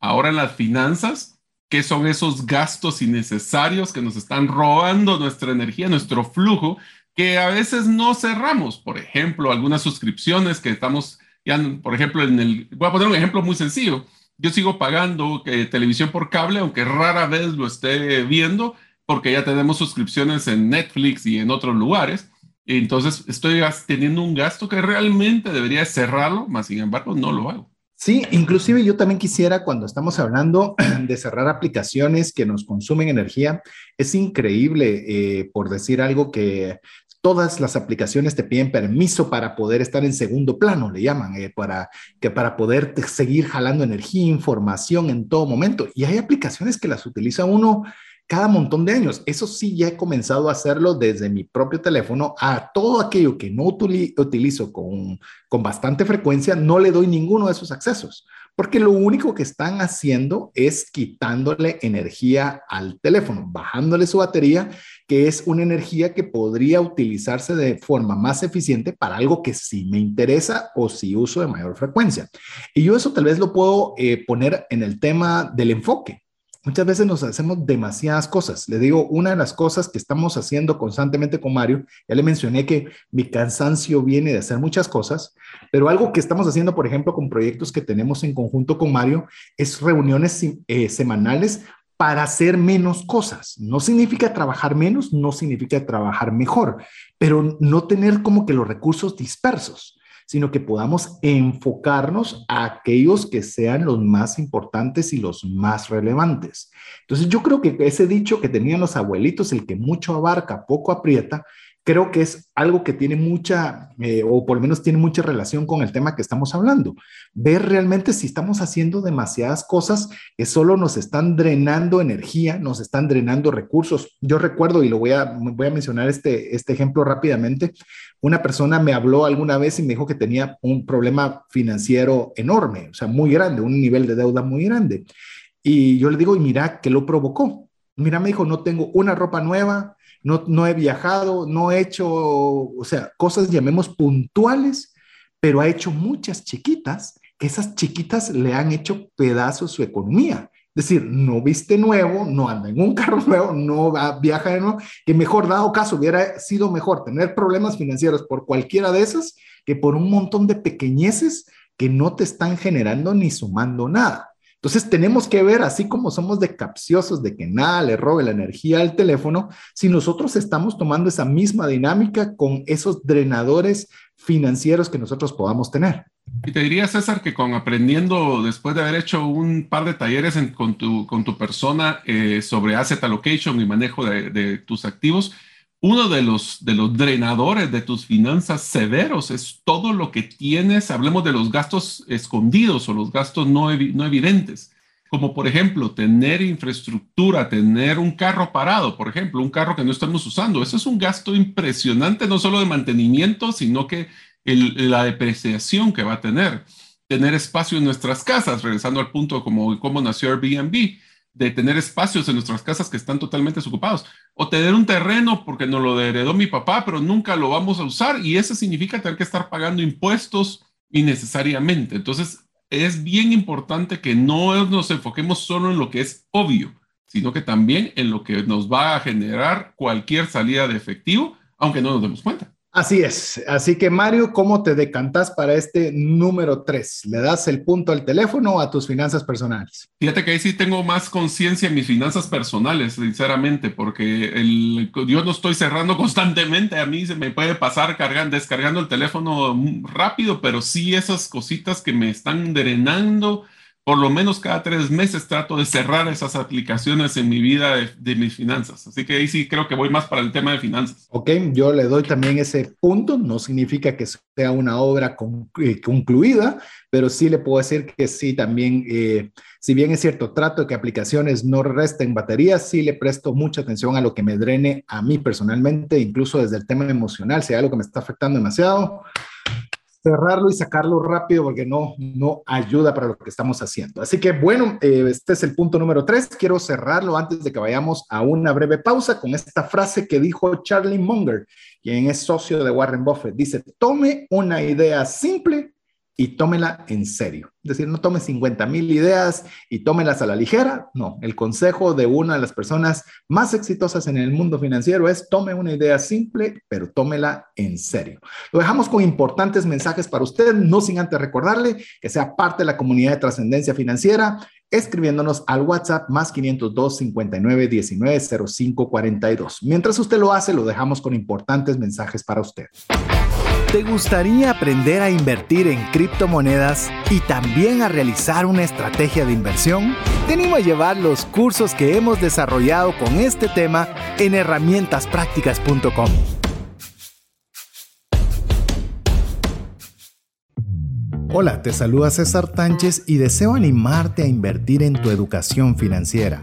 Speaker 3: Ahora en las finanzas, ¿qué son esos gastos innecesarios que nos están robando nuestra energía, nuestro flujo, que a veces no cerramos? Por ejemplo, algunas suscripciones que estamos, ya, por ejemplo, en el, voy a poner un ejemplo muy sencillo yo sigo pagando eh, televisión por cable, aunque rara vez lo esté viendo, porque ya tenemos suscripciones en Netflix y en otros lugares. Entonces estoy teniendo un gasto que realmente debería cerrarlo, más sin embargo no lo hago.
Speaker 1: Sí, inclusive yo también quisiera, cuando estamos hablando de cerrar aplicaciones que nos consumen energía, es increíble, eh, por decir algo, que todas las aplicaciones te piden permiso para poder estar en segundo plano, le llaman, eh, para, que para poder seguir jalando energía, información en todo momento. Y hay aplicaciones que las utiliza uno cada montón de años. Eso sí, ya he comenzado a hacerlo desde mi propio teléfono a todo aquello que no utilizo con, con bastante frecuencia, no le doy ninguno de esos accesos porque lo único que están haciendo es quitándole energía al teléfono, bajándole su batería, que es una energía que podría utilizarse de forma más eficiente para algo que sí me interesa o sí uso de mayor frecuencia. Y yo eso tal vez lo puedo eh, poner en el tema del enfoque. Muchas veces nos hacemos demasiadas cosas. Le digo, una de las cosas que estamos haciendo constantemente con Mario, ya le mencioné que mi cansancio viene de hacer muchas cosas, pero algo que estamos haciendo, por ejemplo, con proyectos que tenemos en conjunto con Mario, es reuniones eh, semanales para hacer menos cosas. No significa trabajar menos, no significa trabajar mejor, pero no tener como que los recursos dispersos sino que podamos enfocarnos a aquellos que sean los más importantes y los más relevantes. Entonces yo creo que ese dicho que tenían los abuelitos, el que mucho abarca, poco aprieta, creo que es algo que tiene mucha, eh, o por lo menos tiene mucha relación con el tema que estamos hablando. Ver realmente si estamos haciendo demasiadas cosas que solo nos están drenando energía, nos están drenando recursos. Yo recuerdo, y lo voy a, voy a mencionar este, este ejemplo rápidamente, una persona me habló alguna vez y me dijo que tenía un problema financiero enorme, o sea, muy grande, un nivel de deuda muy grande. Y yo le digo, y mira, ¿qué lo provocó? Mira, me dijo, no tengo una ropa nueva, no, no he viajado, no he hecho, o sea, cosas llamemos puntuales, pero ha hecho muchas chiquitas, que esas chiquitas le han hecho pedazos su economía. Es decir, no viste nuevo, no anda en un carro nuevo, no va, viaja de nuevo, que mejor dado caso hubiera sido mejor tener problemas financieros por cualquiera de esas que por un montón de pequeñeces que no te están generando ni sumando nada. Entonces tenemos que ver, así como somos de capciosos de que nada le robe la energía al teléfono, si nosotros estamos tomando esa misma dinámica con esos drenadores financieros que nosotros podamos tener.
Speaker 3: Y te diría, César, que con aprendiendo, después de haber hecho un par de talleres con, tu, con tu persona eh, sobre asset allocation y manejo de, de tus activos, uno de los, de los drenadores de tus finanzas severos es todo lo que tienes, hablemos de los gastos escondidos o los gastos no, no evidentes, como por ejemplo tener infraestructura, tener un carro parado, por ejemplo, un carro que no estamos usando. Eso es un gasto impresionante, no solo de mantenimiento, sino que la depreciación que va a tener. tener espacio en nuestras casas, regresando al punto como cómo nació Airbnb, de tener espacios en nuestras casas que están totalmente desocupados, o tener un terreno porque nos lo heredó mi papá, pero nunca lo vamos a usar y eso significa tener que estar pagando impuestos innecesariamente. Entonces, es bien importante que no nos enfoquemos solo en lo que es obvio, sino que también en lo que nos va a generar cualquier salida de efectivo, aunque no nos demos cuenta.
Speaker 1: Así es. Así que Mario, ¿cómo te decantas para este número 3? ¿Le das el punto al teléfono o a tus finanzas personales?
Speaker 3: Fíjate que ahí sí tengo más conciencia en mis finanzas personales, sinceramente, porque el, yo no estoy cerrando constantemente. A mí se me puede pasar cargando, descargando el teléfono rápido, pero sí esas cositas que me están drenando por lo menos cada tres meses trato de cerrar esas aplicaciones en mi vida de, mis finanzas. Así que ahí sí creo que voy más para el tema de finanzas.
Speaker 1: Ok, yo le doy también ese punto. No significa que sea una obra eh, concluida, pero sí le puedo decir que sí también, eh, si bien es cierto, trato de que aplicaciones no resten baterías, sí le presto mucha atención a lo que me drene a mí personalmente, incluso desde el tema emocional, si hay algo que me está afectando demasiado cerrarlo y sacarlo rápido porque no, no ayuda para lo que estamos haciendo. Así que bueno, eh, este es el punto número tres. Quiero cerrarlo antes de que vayamos a una breve pausa con esta frase que dijo Charlie Munger, quien es socio de Warren Buffett. Dice, tome una idea simple y tómela en serio. Es decir, no tome 50 mil ideas y tómelas a la ligera. No, el consejo de una de las personas más exitosas en el mundo financiero es tome una idea simple, pero tómela en serio. Lo dejamos con importantes mensajes para usted, no sin antes recordarle que sea parte de la comunidad de trascendencia financiera escribiéndonos al WhatsApp más 502 59 19 05 42. Mientras usted lo hace, lo dejamos con importantes mensajes para usted.
Speaker 4: ¿Te gustaría aprender a invertir en criptomonedas y también a realizar una estrategia de inversión? Te animo a llevar los cursos que hemos desarrollado con este tema en herramientasprácticas.com.
Speaker 1: Hola, te saluda César Tánchez y deseo animarte a invertir en tu educación financiera.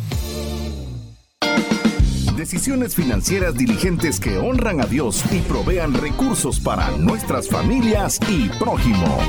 Speaker 2: Decisiones financieras diligentes que honran a Dios y provean recursos para nuestras familias y prójimo.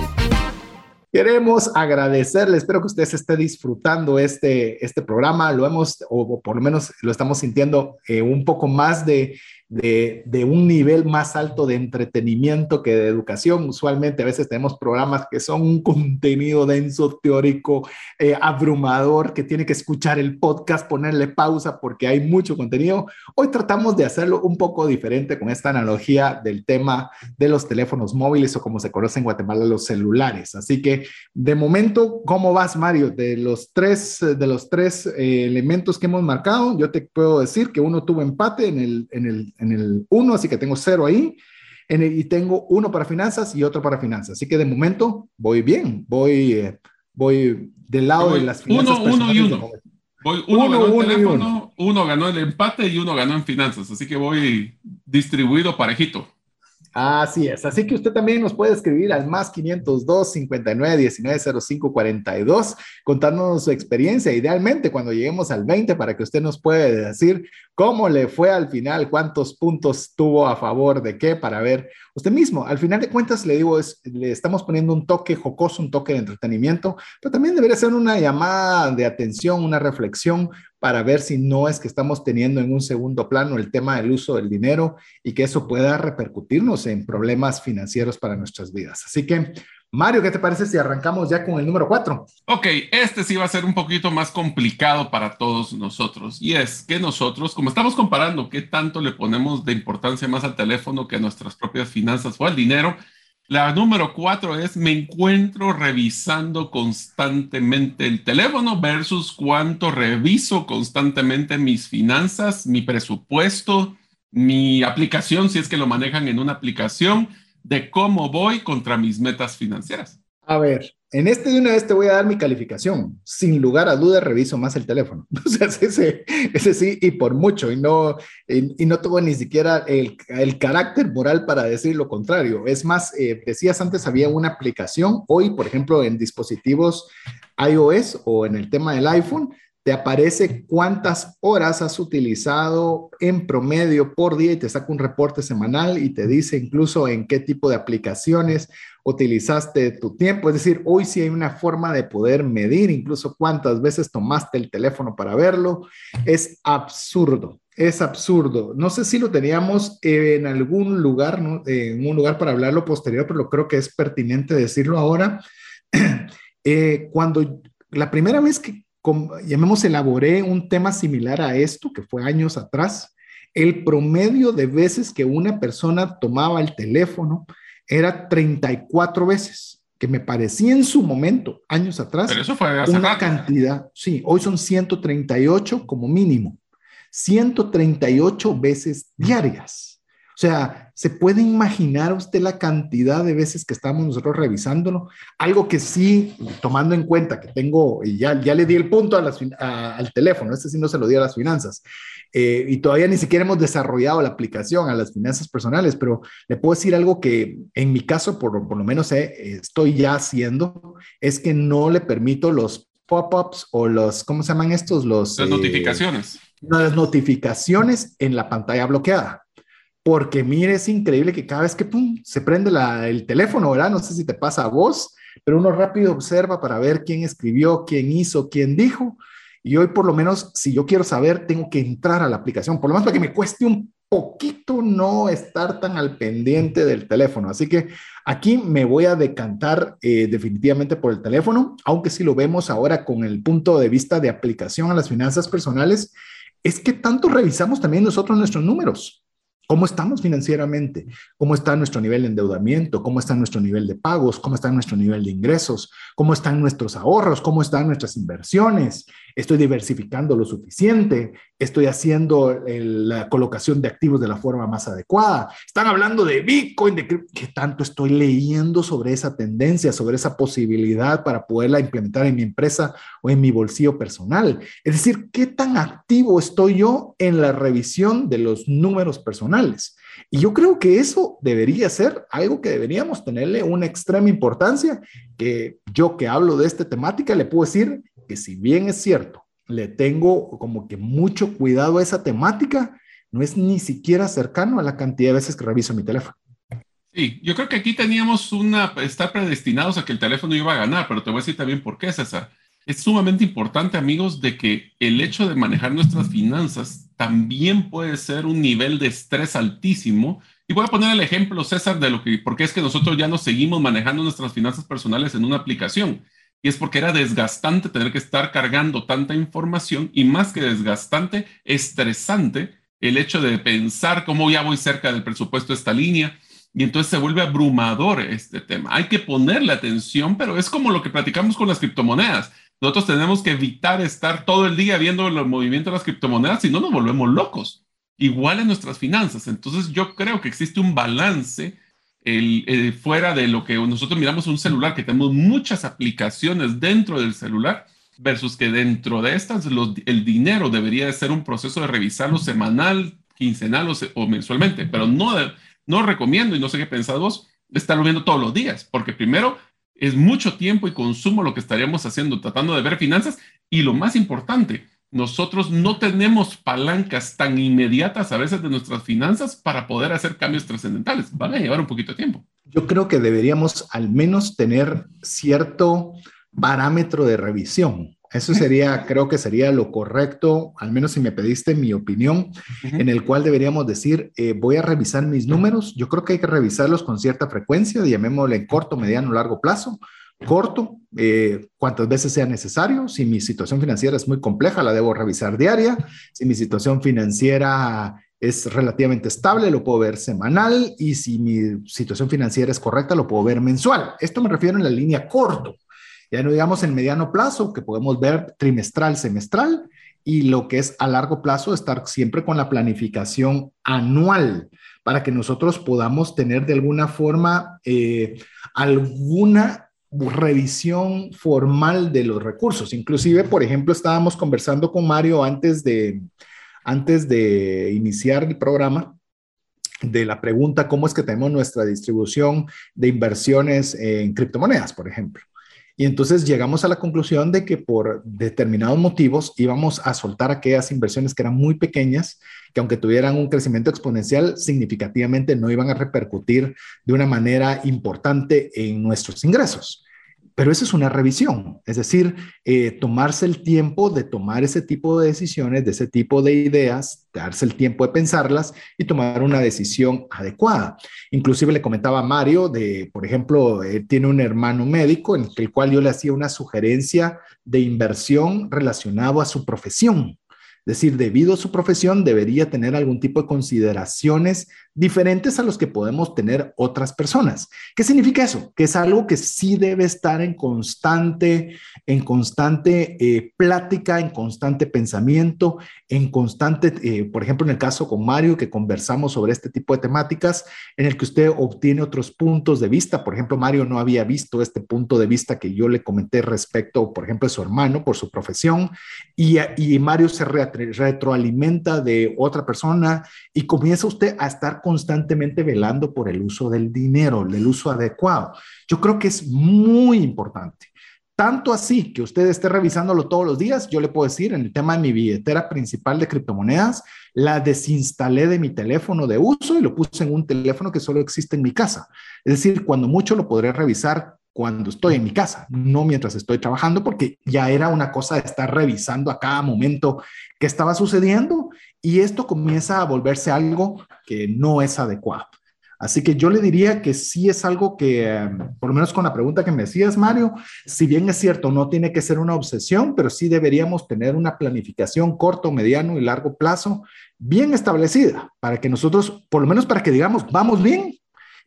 Speaker 1: Queremos agradecerle, espero que usted esté disfrutando este, este programa, lo hemos, o, por lo menos lo estamos sintiendo eh, un poco más de de, un nivel más alto de entretenimiento que de educación. Usualmente a veces tenemos programas que son un contenido denso, teórico, eh, abrumador, que tiene que escuchar el podcast, ponerle pausa porque hay mucho contenido. Hoy tratamos de hacerlo un poco diferente con esta analogía del tema de los teléfonos móviles o como se conoce en Guatemala los celulares. Así que de momento, ¿cómo vas, Mario? De los tres, de los tres eh, elementos que hemos marcado, yo te puedo decir que uno tuvo empate en el, en el en el 1, así que tengo cero ahí. En y tengo uno para finanzas y otro para finanzas. Así que de momento voy bien, voy, eh, voy del lado de las finanzas.
Speaker 3: Uno, uno y uno. Voy, uno, ganó el teléfono, uno ganó el empate y uno ganó en finanzas. Así que voy distribuido parejito.
Speaker 1: Así es. Así que usted también nos puede escribir al más 502 59 19 05 42 contándonos su experiencia, idealmente cuando lleguemos al 20 para que usted nos pueda decir cómo le fue al final, cuántos puntos tuvo a favor de qué para ver usted mismo. Al final de cuentas, le digo, es, le estamos poniendo un toque jocoso, un toque de entretenimiento, pero también debería ser una llamada de atención, una reflexión para ver si no es que estamos teniendo en un segundo plano el tema del uso del dinero y que eso pueda repercutirnos en problemas financieros para nuestras vidas. Así que, Mario, ¿qué te parece si arrancamos ya con el número cuatro?
Speaker 3: Ok, este sí va a ser un poquito más complicado para todos nosotros. Y es que nosotros, como estamos comparando qué tanto le ponemos de importancia más al teléfono que a nuestras propias finanzas o al dinero, la número cuatro es me encuentro revisando constantemente el teléfono versus cuánto reviso constantemente mis finanzas, mi presupuesto, mi aplicación, si es que lo manejan en una aplicación, de cómo voy contra mis metas financieras.
Speaker 1: A ver, en este de una vez te voy a dar mi calificación. Sin lugar a dudas, reviso más el teléfono. O sea, ese, sí, y por mucho, y no, y, no tuvo ni siquiera el, el, carácter moral para decir lo contrario. Es más, eh, decías antes, había una aplicación, hoy, por ejemplo, en dispositivos iOS o en el tema del iPhone, te aparece cuántas horas has utilizado en promedio por día y te saca un reporte semanal y te dice incluso en qué tipo de aplicaciones utilizaste tu tiempo. Es decir, hoy sí hay una forma de poder medir incluso cuántas veces tomaste el teléfono para verlo. Es absurdo, es absurdo. No sé si lo teníamos en algún lugar, en un lugar para hablarlo posterior, pero creo que es pertinente decirlo ahora. Eh, cuando la primera vez que llamemos, elaboré un tema similar a esto, que fue años atrás, el promedio de veces que una persona tomaba el teléfono era 34 veces, que me parecía en su momento, años atrás,
Speaker 3: Pero eso fue
Speaker 1: una cantidad, sí, hoy son 138 como mínimo, 138 veces diarias. O sea, ¿se puede imaginar usted la cantidad de veces que estamos nosotros revisándolo? Algo que sí, tomando en cuenta que tengo, y ya, ya le di el punto al teléfono, este sí no se lo di a las finanzas, eh, y todavía ni siquiera hemos desarrollado la aplicación a las finanzas personales, pero le puedo decir algo que en mi caso, por, por lo menos eh, estoy ya haciendo, es que no le permito los pop-ups o los, ¿cómo se llaman estos? Los,
Speaker 3: las notificaciones.
Speaker 1: Eh, las notificaciones en la pantalla bloqueada porque mire, es increíble que cada vez que pum, se prende el teléfono, ¿verdad? No sé si te pasa a vos, pero uno rápido observa para ver quién escribió, quién hizo, quién dijo. Y hoy por lo menos, si yo quiero saber, tengo que entrar a la aplicación, por lo menos para que me cueste un poquito no estar tan al pendiente del teléfono. Así que aquí me voy a decantar eh, definitivamente por el teléfono, aunque si lo vemos ahora con el punto de vista de aplicación a las finanzas personales, es que tanto revisamos también nosotros nuestros números. ¿Cómo estamos financieramente? ¿Cómo está nuestro nivel de endeudamiento? ¿Cómo está nuestro nivel de pagos? ¿Cómo está nuestro nivel de ingresos? ¿Cómo están nuestros ahorros? ¿Cómo están nuestras inversiones? ¿Estoy diversificando lo suficiente? ¿Estoy haciendo la colocación de activos de la forma más adecuada? Están hablando de Bitcoin, de qué tanto estoy leyendo sobre esa tendencia, sobre esa posibilidad para poderla implementar en mi empresa o en mi bolsillo personal. Es decir, ¿qué tan activo estoy yo en la revisión de los números personales? Y yo creo que eso debería ser algo que deberíamos tenerle una extrema importancia, que yo que hablo de esta temática le puedo decir que si bien es cierto, le tengo como que mucho cuidado a esa temática, no es ni siquiera cercano a la cantidad de veces que reviso mi teléfono.
Speaker 3: Sí, yo creo que aquí teníamos una, estar predestinados a que el teléfono iba a ganar, pero te voy a decir también por qué, César. Es sumamente importante, amigos, de que el hecho de manejar nuestras finanzas también puede ser un nivel de estrés altísimo. Y voy a poner el ejemplo, César, de lo que, porque es que nosotros ya nos seguimos manejando nuestras finanzas personales en una aplicación. Y es porque era desgastante tener que estar cargando tanta información y más que desgastante, estresante el hecho de pensar cómo ya voy cerca del presupuesto de esta línea. Y entonces se vuelve abrumador este tema. Hay que ponerle atención, pero es como lo que platicamos con las criptomonedas nosotros tenemos que evitar estar todo el día viendo el movimiento de las criptomonedas, si no nos volvemos locos. Igual en nuestras finanzas. Entonces yo creo que existe un balance el, fuera de lo que nosotros miramos un celular, que tenemos muchas aplicaciones dentro del celular, versus que dentro de estas el dinero debería de ser un proceso de revisarlo semanal, quincenal o, o mensualmente, pero no, no recomiendo, y no sé qué pensás vos, estarlo viendo todos los días, porque primero es mucho tiempo y consumo lo que estaríamos haciendo, tratando de ver finanzas. Y lo más importante, nosotros no tenemos palancas tan inmediatas a veces de nuestras finanzas para poder hacer cambios trascendentales. Van a llevar un poquito de tiempo.
Speaker 1: Yo creo que deberíamos al menos tener cierto parámetro de revisión. Eso sería, creo que sería lo correcto, al menos si me pediste mi opinión, en el cual deberíamos decir, eh, voy a revisar mis números. Yo creo que hay que revisarlos con cierta frecuencia, llamémosle corto, mediano, largo plazo. Corto, eh, cuantas veces sea necesario. Si mi situación financiera es muy compleja, la debo revisar diaria. Si mi situación financiera es relativamente estable, lo puedo ver semanal. Y si mi situación financiera es correcta, lo puedo ver mensual. Esto me refiero en la línea corto. Ya no digamos en mediano plazo, que podemos ver trimestral, semestral, y lo que es a largo plazo, estar siempre con la planificación anual para que nosotros podamos tener de alguna forma eh, alguna revisión formal de los recursos. Inclusive, por ejemplo, estábamos conversando con Mario antes de, antes de iniciar el programa de la pregunta cómo es que tenemos nuestra distribución de inversiones en criptomonedas, por ejemplo. Y entonces llegamos a la conclusión de que por determinados motivos íbamos a soltar aquellas inversiones que eran muy pequeñas, que aunque tuvieran un crecimiento exponencial, significativamente no iban a repercutir de una manera importante en nuestros ingresos pero eso es una revisión, es decir, eh, tomarse el tiempo de tomar ese tipo de decisiones, de ese tipo de ideas, darse el tiempo de pensarlas y tomar una decisión adecuada. Inclusive le comentaba a Mario de, por ejemplo, él tiene un hermano médico en el cual yo le hacía una sugerencia de inversión relacionado a su profesión. Decir, debido a su profesión, debería tener algún tipo de consideraciones diferentes a los que podemos tener otras personas. ¿Qué significa eso? Que es algo que sí debe estar en constante, en constante eh, plática, en constante pensamiento, en constante, eh, por ejemplo, en el caso con Mario, que conversamos sobre este tipo de temáticas, en el que usted obtiene otros puntos de vista. Por ejemplo, Mario no había visto este punto de vista que yo le comenté respecto, por ejemplo, de su hermano por su profesión, y, y Mario se retroalimenta de otra persona y comienza usted a estar constantemente velando por el uso del dinero, el uso adecuado. Yo creo que es muy importante. Tanto así que usted esté revisándolo todos los días, yo le puedo decir, en el tema de mi billetera principal de criptomonedas, la desinstalé de mi teléfono de uso y lo puse en un teléfono que solo existe en mi casa. Es decir, cuando mucho lo podré revisar cuando estoy en mi casa, no mientras estoy trabajando, porque ya era una cosa de estar revisando a cada momento qué estaba sucediendo y esto comienza a volverse algo que no es adecuado. Así que yo le diría que sí es algo que, por lo menos con la pregunta que me decías, Mario, si bien es cierto, no tiene que ser una obsesión, pero sí deberíamos tener una planificación corto, mediano y largo plazo bien establecida para que nosotros, por lo menos para que digamos, vamos bien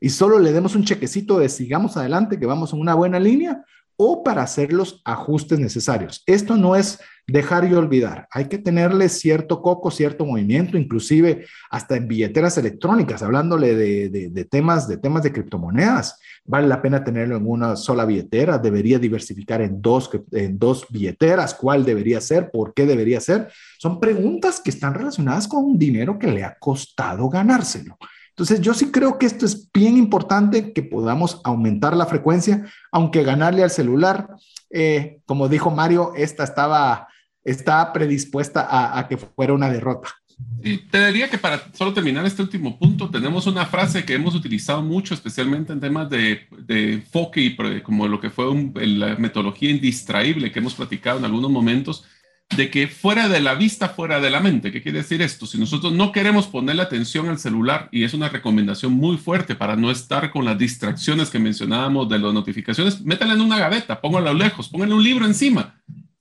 Speaker 1: y solo le demos un chequecito de sigamos adelante, que vamos en una buena línea, o para hacer los ajustes necesarios. Esto no es dejar y olvidar. Hay que tenerle cierto coco, cierto movimiento, inclusive hasta en billeteras electrónicas, hablándole de, temas, de temas de criptomonedas. Vale la pena tenerlo en una sola billetera, debería diversificar en dos, en dos billeteras, cuál debería ser, por qué debería ser. Son preguntas que están relacionadas con un dinero que le ha costado ganárselo. Entonces, yo sí creo que esto es bien importante que podamos aumentar la frecuencia, aunque ganarle al celular, eh, como dijo Mario, esta estaba está predispuesta a, que fuera una derrota.
Speaker 3: Y te diría que para solo terminar este último punto, tenemos una frase que hemos utilizado mucho, especialmente en temas de, de enfoque y como lo que fue la metodología indistraíble que hemos platicado en algunos momentos, de que fuera de la vista, fuera de la mente. ¿Qué quiere decir esto? Si nosotros no queremos ponerle atención al celular, y es una recomendación muy fuerte para no estar con las distracciones que mencionábamos de las notificaciones, métala en una gaveta, póngalo lejos, póngale un libro encima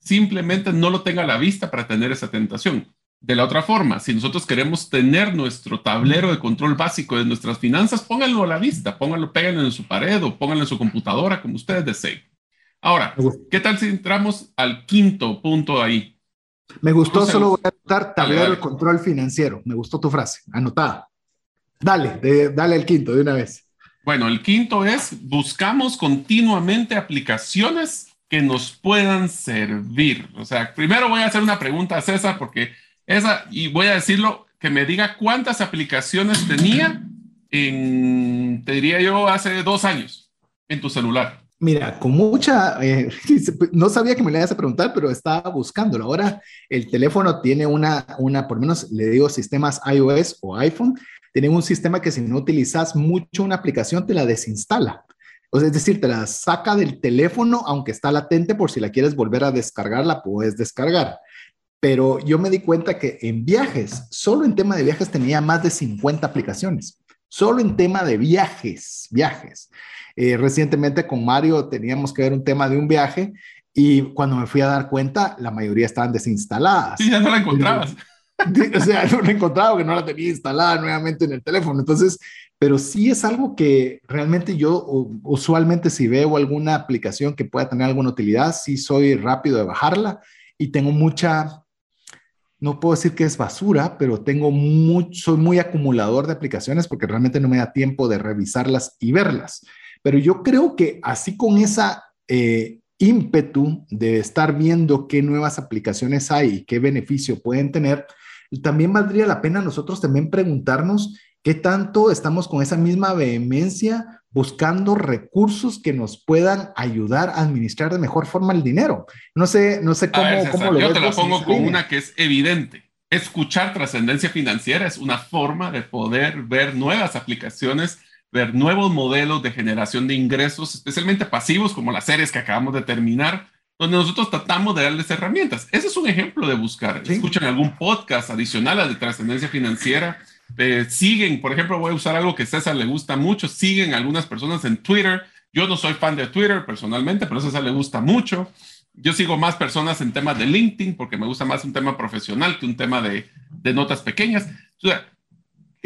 Speaker 3: simplemente no lo tenga a la vista para tener esa tentación. De la otra forma, si nosotros queremos tener nuestro tablero de control básico de nuestras finanzas, pónganlo a la vista, pónganlo, péganlo en su pared o pónganlo en su computadora, como ustedes deseen. Ahora, ¿qué tal si entramos al quinto punto ahí?
Speaker 1: Me gustó, solo voy a anotar tablero de control financiero. Me gustó tu frase, anotada. Dale, dale el quinto de una vez.
Speaker 3: Bueno, el quinto es buscamos continuamente aplicaciones que nos puedan servir. O sea, primero voy a hacer una pregunta a César porque esa, y voy a decirlo, que me diga cuántas aplicaciones tenía en, te diría yo, hace dos años en tu celular.
Speaker 1: Mira, con mucha, eh, no sabía que me le ibas a preguntar, pero estaba buscándolo. Ahora el teléfono tiene una, una, por menos le digo sistemas iOS o iPhone, tienen un sistema que si no utilizas mucho una aplicación te la desinstala es decir, te la saca del teléfono, aunque está latente, por si la quieres volver a descargar, la puedes descargar. Pero yo me di cuenta que en viajes, solo en tema de viajes tenía más de 50 aplicaciones. Solo en tema de viajes, viajes. Eh, recientemente con Mario teníamos que ver un tema de un viaje y cuando me fui a dar cuenta, la mayoría estaban desinstaladas.
Speaker 3: Sí, ya no la encontrabas.
Speaker 1: o sea, no la encontraba que no la tenía instalada nuevamente en el teléfono. Entonces, pero sí es algo que realmente yo usualmente si veo alguna aplicación que pueda tener alguna utilidad, sí soy rápido de bajarla y tengo mucha, no puedo decir que es basura, pero tengo mucho, soy muy acumulador de aplicaciones porque realmente no me da tiempo de revisarlas y verlas. Pero yo creo que así con esa eh, ímpetu de estar viendo qué nuevas aplicaciones hay y qué beneficio pueden tener, también valdría la pena nosotros también preguntarnos qué tanto estamos con esa misma vehemencia buscando recursos que nos puedan ayudar a administrar de mejor forma el dinero. No sé, no sé cómo, cómo
Speaker 3: lo Yo te lo pongo con una que es evidente. Escuchar trascendencia financiera es una forma de poder ver nuevas aplicaciones, ver nuevos modelos de generación de ingresos, especialmente pasivos, como las series que acabamos de terminar, donde nosotros tratamos de darles herramientas. Ese es un ejemplo de buscar. Escuchan algún podcast adicional a de trascendencia financiera eh, siguen, por ejemplo, voy a usar algo que a César le gusta mucho, siguen algunas personas en Twitter. Yo no soy fan de Twitter personalmente, pero a César le gusta mucho. Yo sigo más personas en temas de LinkedIn porque me gusta más un tema profesional que un tema de, de notas pequeñas. O sea,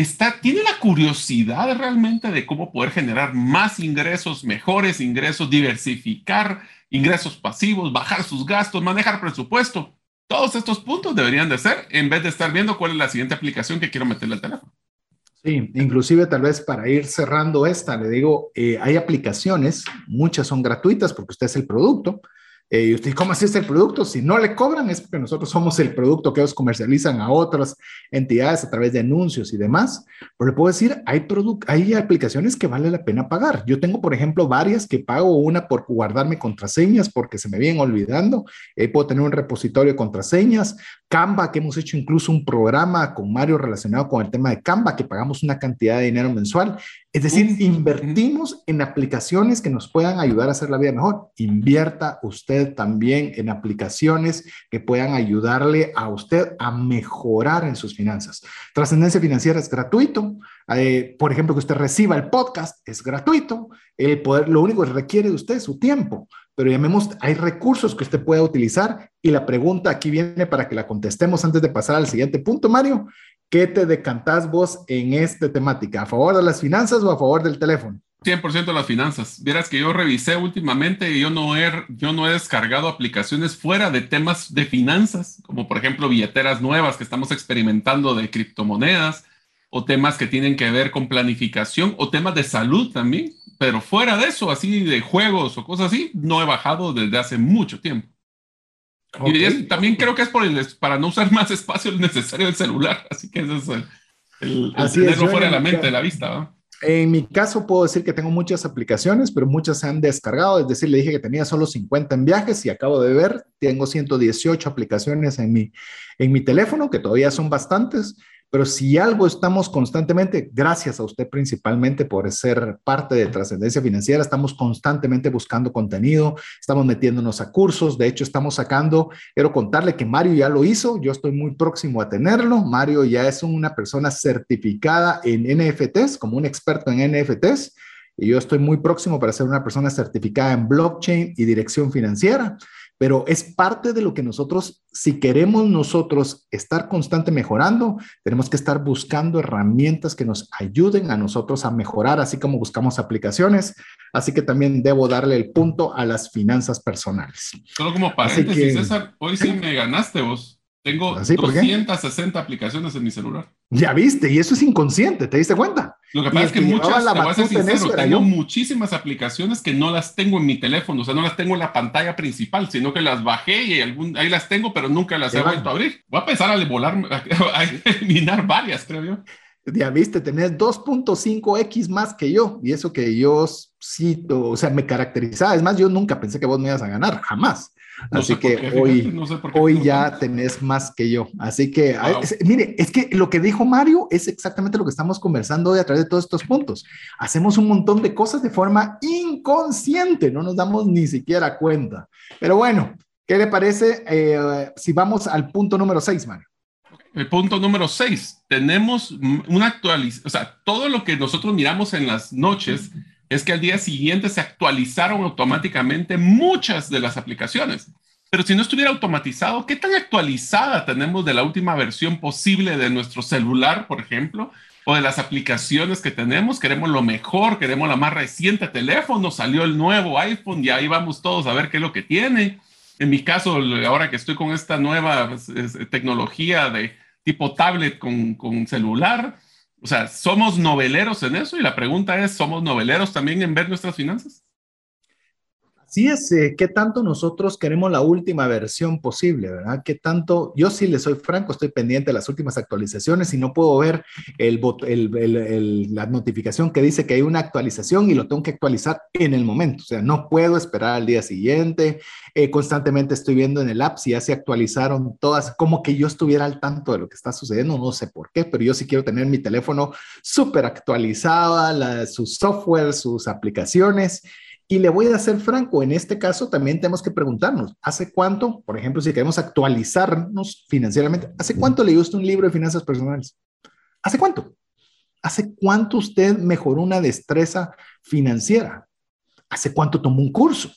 Speaker 3: está, tiene la curiosidad realmente de cómo poder generar más ingresos, mejores ingresos, diversificar ingresos pasivos, bajar sus gastos, manejar presupuesto. Todos estos puntos deberían de ser en vez de estar viendo cuál es la siguiente aplicación que quiero meterle al teléfono.
Speaker 1: Sí, inclusive tal vez para ir cerrando esta, le digo, eh, hay aplicaciones, muchas son gratuitas porque usted es el producto, eh, y usted, ¿cómo así es el producto? Si no le cobran es porque nosotros somos el producto que ellos comercializan a otras entidades a través de anuncios y demás. Pero le puedo decir, hay, hay aplicaciones que vale la pena pagar. Yo tengo, por ejemplo, varias que pago una por guardarme contraseñas porque se me vienen olvidando. Eh, puedo tener un repositorio de contraseñas. Canva, que hemos hecho incluso un programa con Mario relacionado con el tema de Canva, que pagamos una cantidad de dinero mensual. Es decir, invertimos en aplicaciones que nos puedan ayudar a hacer la vida mejor. Invierta usted también en aplicaciones que puedan ayudarle a usted a mejorar en sus finanzas. Trascendencia financiera es gratuito. Eh, por ejemplo, que usted reciba el podcast es gratuito. El poder, lo único que requiere de usted es su tiempo. Pero llamemos, hay recursos que usted puede utilizar y la pregunta aquí viene para que la contestemos antes de pasar al siguiente punto, Mario. ¿Qué te decantás vos en esta temática? ¿A favor de las finanzas o a favor del teléfono?
Speaker 3: 100% de las finanzas. Vieras que yo revisé últimamente y yo no, he, yo no he descargado aplicaciones fuera de temas de finanzas, como por ejemplo billeteras nuevas que estamos experimentando de criptomonedas o temas que tienen que ver con planificación o temas de salud también. Pero fuera de eso, así de juegos o cosas así, no he bajado desde hace mucho tiempo. Y también creo que es por el, para no usar más espacio necesario del celular. Así que eso es el, el, tenerlo fuera de la mente, de la vista.
Speaker 1: En mi caso puedo decir que tengo muchas aplicaciones, pero muchas se han descargado. Es decir, le dije que tenía solo 50 en viajes y acabo de ver, tengo 118 aplicaciones en mi, en mi teléfono, que todavía son bastantes. Pero si algo estamos constantemente, gracias a usted principalmente por ser parte de Trascendencia Financiera, estamos constantemente buscando contenido, estamos metiéndonos a cursos, de hecho estamos sacando, quiero contarle que Mario ya lo hizo, yo estoy muy próximo a tenerlo, Mario ya es una persona certificada en NFTs, como un experto en NFTs, y yo estoy muy próximo para ser una persona certificada en blockchain y dirección financiera pero es parte de lo que nosotros, si queremos nosotros estar constante mejorando, tenemos que estar buscando herramientas que nos ayuden a nosotros a mejorar, así como buscamos aplicaciones. Así que también debo darle el punto a las finanzas personales.
Speaker 3: Solo como paréntesis, César, hoy sí me ganaste vos. Tengo 260 aplicaciones en mi celular.
Speaker 1: Ya viste, y eso es inconsciente, ¿te diste cuenta?
Speaker 3: Lo que pasa es que, muchas, te voy a ser sincero, tengo muchísimas aplicaciones que no las tengo en mi teléfono, o sea, no las tengo en la pantalla principal, sino que las bajé y algún, ahí las tengo, pero nunca las he vuelto a abrir. Voy a empezar a volar, a eliminar varias, creo yo.
Speaker 1: Ya viste, tenés 2.5x más que yo, y eso que yo sí, o sea, me caracterizaba. Es más, yo nunca pensé que vos me ibas a ganar, jamás. Así que hoy, hoy ya tenés más que yo. Así que, mire, es que lo que dijo Mario es exactamente lo que estamos conversando hoy a través de todos estos puntos. Hacemos un montón de cosas de forma inconsciente, no nos damos ni siquiera cuenta. Pero bueno, ¿qué le parece eh, si vamos al punto número 6, Mario?
Speaker 3: El punto número 6, tenemos una actualización, o sea, todo lo que nosotros miramos en las noches es que al día siguiente se actualizaron automáticamente muchas de las aplicaciones. Pero si no estuviera automatizado, ¿qué tan actualizada tenemos de la última versión posible de nuestro celular, por ejemplo? O de las aplicaciones que tenemos. Queremos lo mejor, queremos la más reciente teléfono. Salió el nuevo iPhone y ahí vamos todos a ver qué es lo que tiene. En mi caso, ahora que estoy con esta nueva pues, tecnología de tipo tablet con, con celular, o sea, ¿somos noveleros en eso? Y la pregunta es, ¿somos noveleros también en ver nuestras finanzas?
Speaker 1: Sí es, eh, ¿qué tanto nosotros queremos la última versión posible, verdad? ¿Qué tanto? Yo sí le soy franco, estoy pendiente de las últimas actualizaciones y no puedo ver el, la notificación que dice que hay una actualización y lo tengo que actualizar en el momento. O sea, no puedo esperar al día siguiente. Eh, constantemente estoy viendo en el app si ya se actualizaron todas, como que yo estuviera al tanto de lo que está sucediendo, no sé por qué, pero yo sí quiero tener mi teléfono súper actualizada, sus software, sus aplicaciones. Y le voy a ser franco, en este caso también tenemos que preguntarnos, ¿hace cuánto, por ejemplo, si queremos actualizarnos financieramente, ¿hace cuánto leyó usted un libro de finanzas personales? ¿Hace cuánto? ¿Hace cuánto usted mejoró una destreza financiera? ¿Hace cuánto tomó un curso?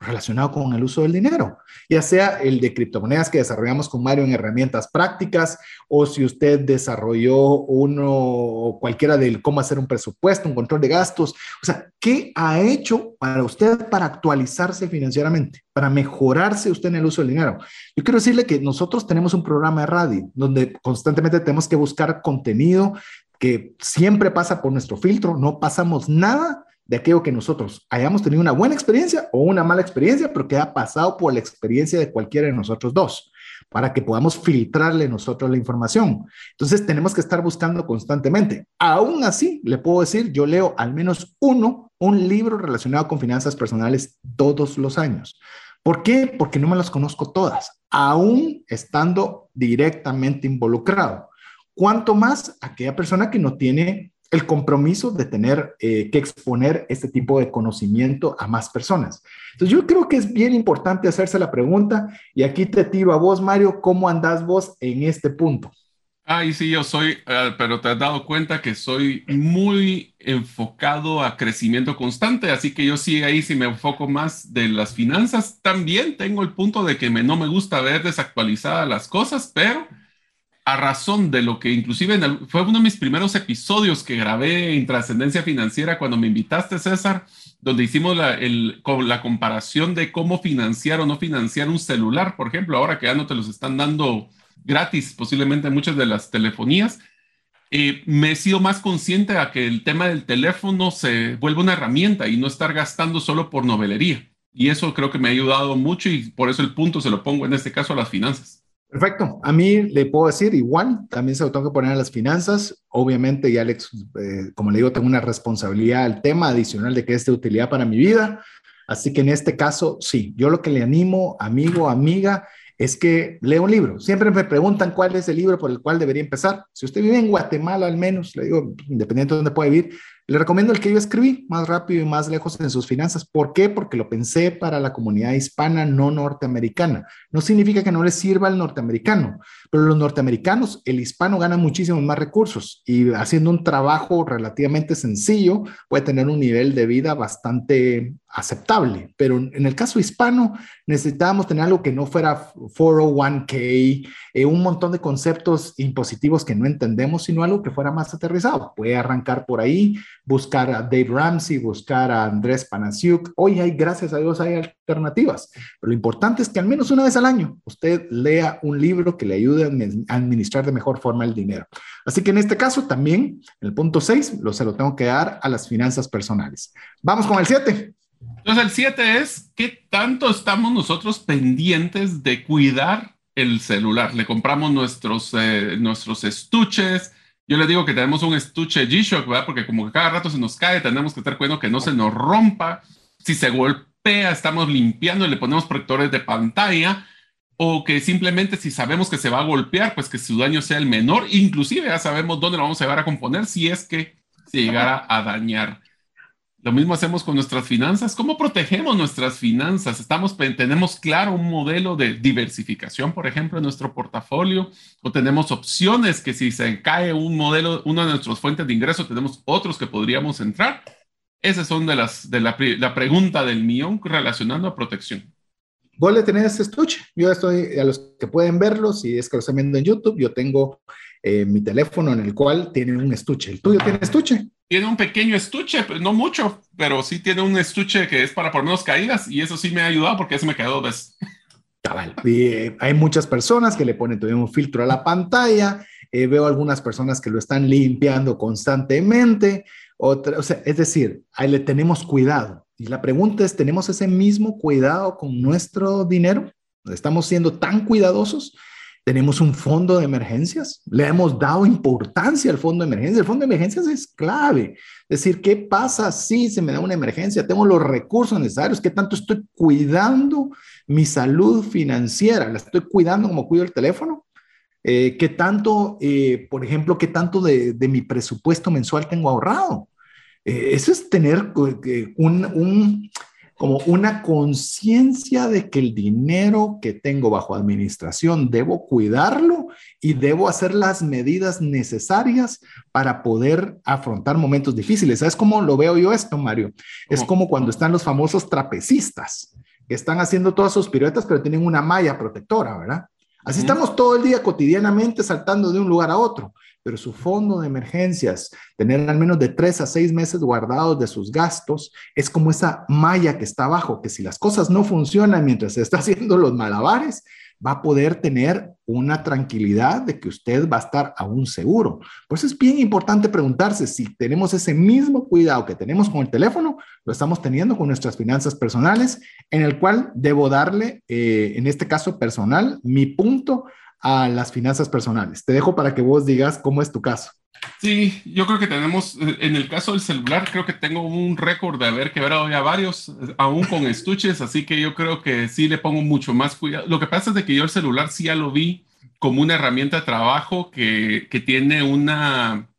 Speaker 1: Relacionado con el uso del dinero, ya sea el de criptomonedas que desarrollamos con Mario en herramientas prácticas, o si usted desarrolló uno o cualquiera del cómo hacer un presupuesto, un control de gastos. O sea, ¿qué ha hecho para usted para actualizarse financieramente, para mejorarse usted en el uso del dinero? Yo quiero decirle que nosotros tenemos un programa de radio donde constantemente tenemos que buscar contenido que siempre pasa por nuestro filtro, no pasamos nada de aquello que nosotros hayamos tenido una buena experiencia o una mala experiencia, pero que ha pasado por la experiencia de cualquiera de nosotros dos, para que podamos filtrarle nosotros la información. Entonces tenemos que estar buscando constantemente. Aún así, le puedo decir, yo leo al menos uno, un libro relacionado con finanzas personales todos los años. ¿Por qué? Porque no me las conozco todas, aún estando directamente involucrado. ¿Cuánto más aquella persona que no tiene el compromiso de tener eh, que exponer este tipo de conocimiento a más personas. Entonces yo creo que es bien importante hacerse la pregunta y aquí te tiro a vos, Mario, ¿cómo andás vos en este punto?
Speaker 3: Ay, sí, yo soy, eh, pero te has dado cuenta que soy muy enfocado a crecimiento constante, así que yo sí ahí si me enfoco más de las finanzas, también tengo el punto de que me, no me gusta ver desactualizadas las cosas, pero a razón de lo que inclusive fue uno de mis primeros episodios que grabé en Trascendencia Financiera cuando me invitaste, César, donde hicimos la, la comparación de cómo financiar o no financiar un celular, por ejemplo, ahora que ya no te los están dando gratis, posiblemente muchas de las telefonías. Eh, me he sido más consciente a que el tema del teléfono se vuelve una herramienta y no estar gastando solo por novelería. Y eso creo que me ha ayudado mucho y por eso el punto se lo pongo en este caso a las finanzas.
Speaker 1: Perfecto. A mí le puedo decir igual, también se lo tengo que poner a las finanzas. Obviamente, ya Alex, eh, como le digo, tengo una responsabilidad al tema adicional de que es de utilidad para mi vida. Así que en este caso, sí, yo lo que le animo, amigo, amiga, es que lea un libro. Siempre me preguntan cuál es el libro por el cual debería empezar. Si usted vive en Guatemala, al menos, le digo, independiente de dónde puede vivir, le recomiendo el que yo escribí, más rápido y más lejos en sus finanzas. ¿Por qué? Porque lo pensé para la comunidad hispana no norteamericana. No significa que no le sirva al norteamericano, pero los norteamericanos, el hispano gana muchísimos más recursos y haciendo un trabajo relativamente sencillo puede tener un nivel de vida bastante aceptable. Pero en el caso hispano necesitábamos tener algo que no fuera 401k, eh, un montón de conceptos impositivos que no entendemos, sino algo que fuera más aterrizado. Puede arrancar por ahí, buscar a Dave Ramsey, buscar a Andrés Panasiuk. Hoy hay, gracias a Dios, hay alternativas. Pero lo importante es que al menos una vez al año usted lea un libro que le ayude a administrar de mejor forma el dinero. Así que en este caso también, el punto 6, lo se lo tengo que dar a las finanzas personales. Vamos con el 7.
Speaker 3: Entonces el 7 es, ¿qué tanto estamos nosotros pendientes de cuidar el celular? Le compramos nuestros, eh, nuestros estuches, yo le digo que tenemos un estuche G-Shock, ¿verdad? Porque como que cada rato se nos cae, tenemos que estar cuidando que no se nos rompa. Si se golpea, estamos limpiando y le ponemos protectores de pantalla. O que simplemente si sabemos que se va a golpear, pues que su daño sea el menor. Inclusive ya sabemos dónde lo vamos a llevar a componer si es que se llegara a dañar. Lo mismo hacemos con nuestras finanzas. ¿Cómo protegemos nuestras finanzas? Estamos, tenemos claro un modelo de diversificación, por ejemplo, en nuestro portafolio, o tenemos opciones que si se cae un modelo, una de nuestras fuentes de ingreso, tenemos otros que podríamos entrar. Esas son de las de la, la pregunta del millón relacionando a protección.
Speaker 1: Vos le tenés este estuche. Yo estoy, a los que pueden verlo, si es que lo están viendo en YouTube, yo tengo eh, mi teléfono en el cual tiene un estuche. ¿El tuyo tiene estuche?
Speaker 3: Tiene un pequeño estuche, pues, no mucho, pero sí tiene un estuche que es para por menos caídas y eso sí me ha ayudado porque eso me quedó dos veces.
Speaker 1: Cabal. Eh, hay muchas personas que le ponen todavía un filtro a la pantalla. Eh, veo algunas personas que lo están limpiando constantemente. Otra, o sea, es decir, ahí le tenemos cuidado. Y la pregunta es, ¿tenemos ese mismo cuidado con nuestro dinero? ¿Estamos siendo tan cuidadosos? Tenemos un fondo de emergencias, le hemos dado importancia al fondo de emergencias. El fondo de emergencias es clave. Es decir, ¿qué pasa si se me da una emergencia? Tengo los recursos necesarios. ¿Qué tanto estoy cuidando mi salud financiera? ¿La estoy cuidando como cuido el teléfono? Eh, ¿Qué tanto, eh, por ejemplo, qué tanto de, mi presupuesto mensual tengo ahorrado? Eh, eso es tener un, un como una conciencia de que el dinero que tengo bajo administración debo cuidarlo y debo hacer las medidas necesarias para poder afrontar momentos difíciles. ¿Sabes cómo lo veo yo esto, Mario? Es como cuando están los famosos trapecistas, que están haciendo todas sus piruetas, pero tienen una malla protectora, ¿verdad? Así estamos todo el día cotidianamente saltando de un lugar a otro pero su fondo de emergencias, tener al menos de tres a seis meses guardados de sus gastos, es como esa malla que está abajo, que si las cosas no funcionan mientras se está haciendo los malabares, va a poder tener una tranquilidad de que usted va a estar aún seguro. Por eso es bien importante preguntarse si tenemos ese mismo cuidado que tenemos con el teléfono, lo estamos teniendo con nuestras finanzas personales, en el cual debo darle, eh, en este caso personal, mi punto a las finanzas personales. Te dejo para que vos digas cómo es tu caso.
Speaker 3: Sí, yo creo que tenemos, eh, en el caso del celular, creo que tengo un récord de haber quebrado ya varios, eh, aún con estuches, así que yo creo que sí le pongo mucho más cuidado. Lo que pasa es de que yo el celular sí ya lo vi como una herramienta de trabajo que, que tiene una,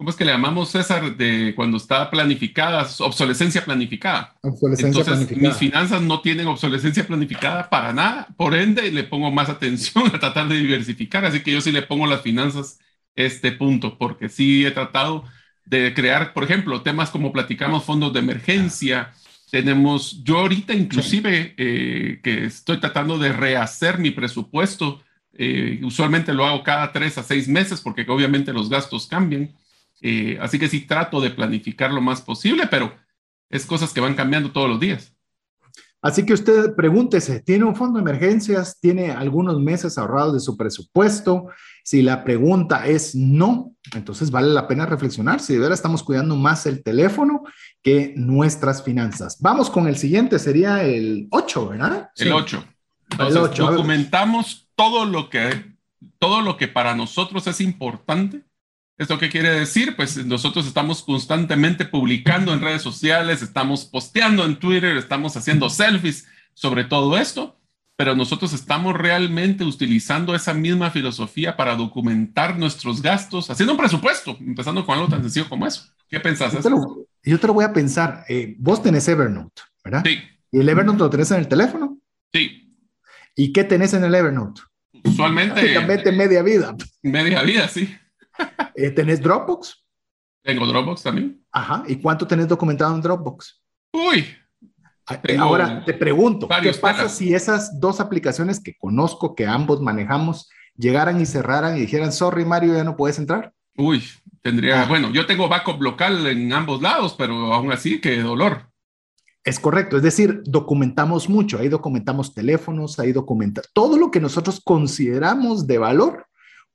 Speaker 3: ¿cómo es que le llamamos, César, de cuando está planificada, obsolescencia planificada? Obsolescencia Entonces, mis finanzas no tienen obsolescencia planificada para nada, por ende, le pongo más atención a tratar de diversificar, así que yo sí le pongo las finanzas este punto, porque sí he tratado de crear, por ejemplo, temas como platicamos fondos de emergencia, tenemos, yo ahorita inclusive eh, que estoy tratando de rehacer mi presupuesto, eh, usualmente lo hago cada tres a seis meses porque obviamente los gastos cambian. Eh, así que sí trato de planificar lo más posible, pero es cosas que van cambiando todos los días.
Speaker 1: Así que usted pregúntese, ¿tiene un fondo de emergencias? ¿Tiene algunos meses ahorrados de su presupuesto? Si la pregunta es no, entonces vale la pena reflexionar si de verdad estamos cuidando más el teléfono que nuestras finanzas. Vamos con el siguiente, sería el 8, ¿verdad?
Speaker 3: El 8. el 8. documentamos todo lo que todo lo que para nosotros es importante ¿Esto qué quiere decir? Pues nosotros estamos constantemente publicando en redes sociales, estamos posteando en Twitter, estamos haciendo selfies sobre todo esto, pero nosotros estamos realmente utilizando esa misma filosofía para documentar nuestros gastos, haciendo un presupuesto, empezando con algo tan sencillo como eso. ¿Qué pensás?
Speaker 1: Yo te lo, yo te lo voy a pensar. Eh, vos tenés Evernote, ¿verdad?
Speaker 3: Sí.
Speaker 1: ¿Y el Evernote lo tenés en el teléfono?
Speaker 3: Sí.
Speaker 1: ¿Y qué tenés en el Evernote?
Speaker 3: Usualmente.
Speaker 1: Prácticamente media vida.
Speaker 3: Media vida, sí.
Speaker 1: Eh, ¿Tenés Dropbox?
Speaker 3: Tengo Dropbox también.
Speaker 1: Ajá. ¿Y cuánto tenés documentado en Dropbox?
Speaker 3: Uy.
Speaker 1: Ah, eh, ahora te pregunto, ¿qué pasa si esas dos aplicaciones que conozco, que ambos manejamos, llegaran y cerraran y dijeran, sorry Mario, ya no puedes entrar?
Speaker 3: Uy, tendría, ah. bueno, yo tengo backup local en ambos lados, pero aún así, qué dolor.
Speaker 1: Es correcto, es decir, documentamos mucho, ahí documentamos teléfonos, ahí documentamos todo lo que nosotros consideramos de valor,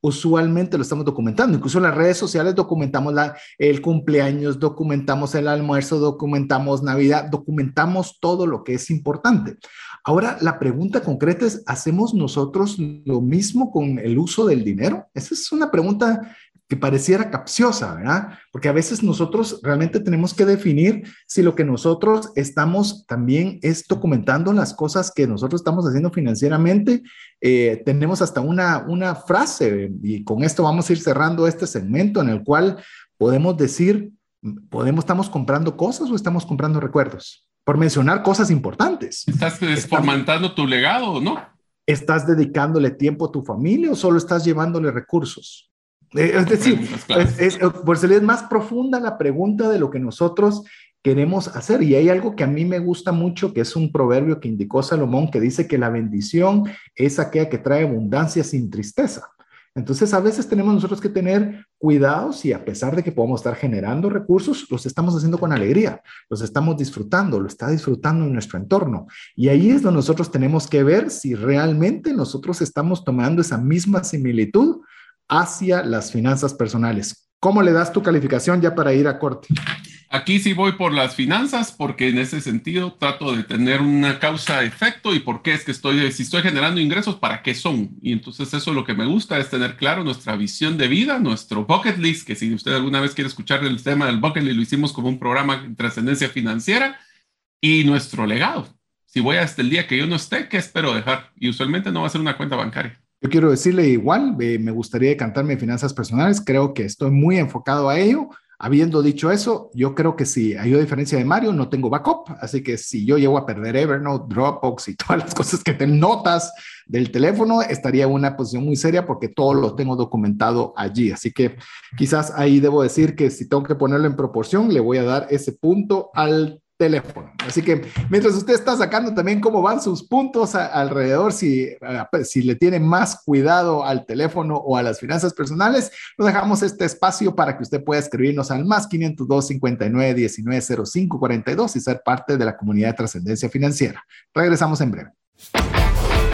Speaker 1: usualmente lo estamos documentando. Incluso en las redes sociales documentamos el cumpleaños, documentamos el almuerzo, documentamos Navidad, documentamos todo lo que es importante. Ahora, la pregunta concreta es, ¿hacemos nosotros lo mismo con el uso del dinero? Esa es una pregunta que pareciera capciosa, ¿verdad? Porque a veces nosotros realmente tenemos que definir si lo que nosotros estamos también es documentando las cosas que nosotros estamos haciendo financieramente. Eh, tenemos hasta una, una frase y con esto vamos a ir cerrando este segmento en el cual podemos decir, podemos, estamos comprando cosas o estamos comprando recuerdos, por mencionar cosas importantes.
Speaker 3: ¿Estás desformantando tu legado, no?
Speaker 1: ¿Estás dedicándole tiempo a tu familia o solo estás llevándole recursos? Eh, es decir, es, por es más profunda la pregunta de lo que nosotros queremos hacer. Y hay algo que a mí me gusta mucho, que es un proverbio que indicó Salomón, que dice que la bendición es aquella que trae abundancia sin tristeza. Entonces, a veces tenemos nosotros que tener cuidados y a pesar de que podamos estar generando recursos, los estamos haciendo con alegría, los estamos disfrutando, lo está disfrutando en nuestro entorno. Y ahí es donde nosotros tenemos que ver si realmente nosotros estamos tomando esa misma similitud hacia las finanzas personales. ¿Cómo le das tu calificación ya para ir a corte?
Speaker 3: Aquí sí voy por las finanzas porque en ese sentido trato de tener una causa-efecto y por qué es que estoy, si estoy generando ingresos, ¿para qué son? Y entonces eso lo que me gusta es tener claro nuestra visión de vida, nuestro bucket list, que si usted alguna vez quiere escuchar el tema del bucket list, lo hicimos como un programa en trascendencia financiera y nuestro legado. Si voy hasta el día que yo no esté, ¿qué espero dejar? Y usualmente no va a ser una cuenta bancaria.
Speaker 1: Yo quiero decirle igual, eh, me gustaría cantarme finanzas personales, creo que estoy muy enfocado a ello Habiendo dicho eso, yo creo que si hay diferencia de Mario, no tengo backup, así que si yo llego a perder Evernote, Dropbox y todas las cosas que te notas del teléfono, estaría en una posición muy seria porque todo lo tengo documentado allí. Así que quizás ahí debo decir que si tengo que ponerlo en proporción, le voy a dar ese punto al teléfono. Así que mientras usted está sacando también cómo van sus puntos alrededor, si, si le tiene más cuidado al teléfono o a las finanzas personales, nos dejamos este espacio para que usted pueda escribirnos al más 502 59 19 05 42 y ser parte de la comunidad de trascendencia financiera. Regresamos en breve.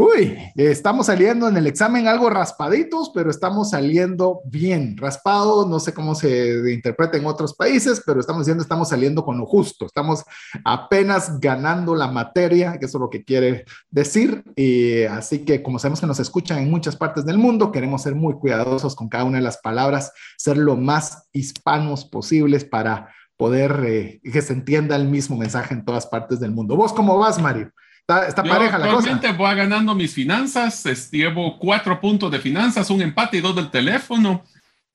Speaker 1: Uy, estamos saliendo en el examen algo raspaditos, pero estamos saliendo bien. Raspado, no sé cómo se interpreta en otros países, pero estamos diciendo, estamos saliendo con lo justo. Estamos apenas ganando la materia, que eso es lo que quiere decir. Y así que como sabemos que nos escuchan en muchas partes del mundo, queremos ser muy cuidadosos con cada una de las palabras, ser lo más hispanos posibles para poder eh, que se entienda el mismo mensaje en todas partes del mundo. ¿Vos cómo vas, Mario? Está, pareja la cosa.
Speaker 3: voy ganando mis finanzas. Llevo cuatro puntos de finanzas, un empate y dos del teléfono.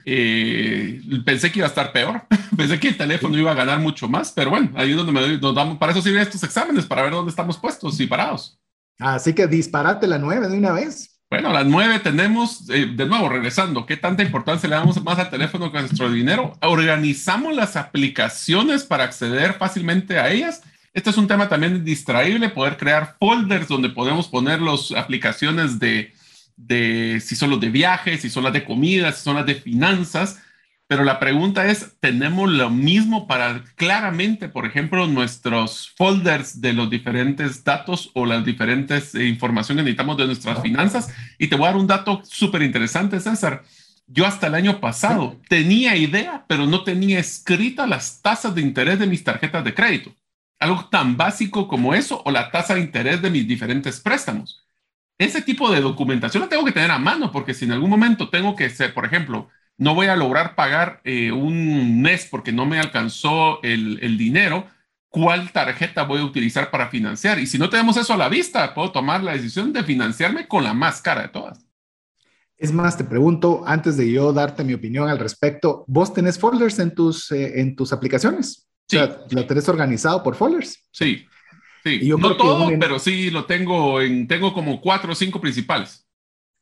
Speaker 3: Eh, pensé que iba a estar peor. pensé que el teléfono iba a ganar mucho más, pero bueno, ahí es donde me, nos damos. Para eso sirven estos exámenes, para ver dónde estamos puestos y parados.
Speaker 1: Así que disparate la nueve de una vez.
Speaker 3: Bueno, las nueve tenemos, eh, de nuevo, regresando, ¿qué tanta importancia le damos más al teléfono que a nuestro dinero? Organizamos las aplicaciones para acceder fácilmente a ellas este es un tema también distraíble, poder crear folders donde podemos poner las aplicaciones de, de, si son los de viajes, si son las de comida, si son las de finanzas. Pero la pregunta es, ¿tenemos lo mismo para claramente, por ejemplo, nuestros folders de los diferentes datos o las diferentes eh, informaciones que necesitamos de nuestras finanzas? Y te voy a dar un dato súper interesante, César. Yo hasta el año pasado tenía idea, pero no tenía escritas las tasas de interés de mis tarjetas de crédito algo tan básico como eso o la tasa de interés de mis diferentes préstamos. Ese tipo de documentación la tengo que tener a mano porque si en algún momento tengo que ser, por ejemplo, no voy a lograr pagar eh, un mes porque no me alcanzó el, dinero, ¿cuál tarjeta voy a utilizar para financiar? Y si no tenemos eso a la vista, puedo tomar la decisión de financiarme con la más cara de todas.
Speaker 1: Es más, te pregunto, antes de yo darte mi opinión al respecto, ¿vos tenés folders en tus, eh, en tus aplicaciones? Sí. O sea, ¿lo tenés organizado por folders?
Speaker 3: Sí, sí. no todo, pero sí lo tengo en, tengo como cuatro o cinco principales.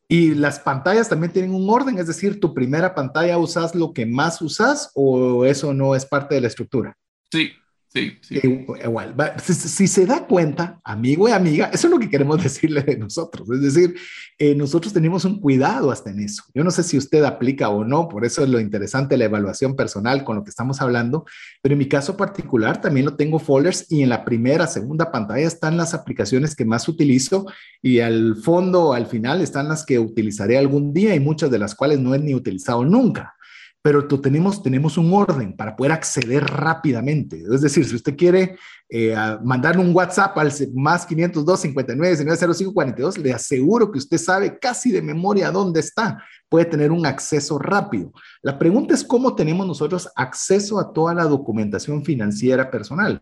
Speaker 1: Y las pantallas también tienen un orden, es decir, tu primera pantalla usas lo que más usas o eso no es parte de la estructura.
Speaker 3: Sí, Sí.
Speaker 1: Igual, si, se da cuenta, amigo y amiga, eso es lo que queremos decirle de nosotros. Es decir, eh, nosotros tenemos un cuidado hasta en eso. Yo no sé si usted aplica o no, por eso es lo interesante la evaluación personal con lo que estamos hablando, pero en mi caso particular también lo tengo folders y en la primera, segunda pantalla están las aplicaciones que más utilizo y al fondo, al final, están las que utilizaré algún día y muchas de las cuales no he ni utilizado nunca pero tenemos, tenemos un orden para poder acceder rápidamente. Es decir, si usted quiere eh, mandar un WhatsApp al más 502 59 19 05 42, le aseguro que usted sabe casi de memoria dónde está. Puede tener un acceso rápido. La pregunta es cómo tenemos nosotros acceso a toda la documentación financiera personal.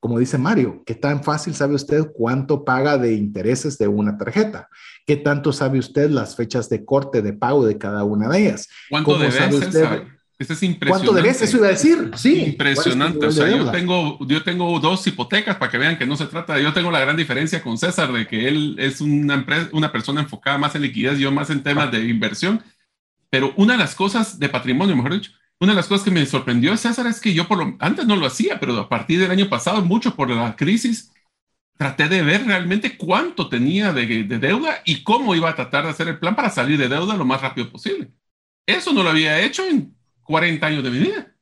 Speaker 1: Como dice Mario, ¿qué tan fácil sabe usted cuánto paga de intereses de una tarjeta? ¿Qué tanto sabe usted las fechas de corte de pago de cada una de ellas?
Speaker 3: ¿Cuánto debe sabe usted? Eso es impresionante.
Speaker 1: ¿Cuánto debes? Eso iba a decir, sí.
Speaker 3: Impresionante. O sea, yo tengo, yo tengo dos hipotecas para que vean que no se trata. Yo tengo la gran diferencia con César de que él es una, empresa, una persona enfocada más en liquidez, yo más en temas de inversión. Pero una de las cosas de patrimonio, mejor dicho, una de las cosas que me sorprendió, César, es que yo por lo, antes no lo hacía, pero a partir del año pasado, mucho por la crisis, traté de ver realmente cuánto tenía de, de deuda y cómo iba a tratar de hacer el plan para salir de deuda lo más rápido posible. Eso no lo había hecho en 40 años de mi vida.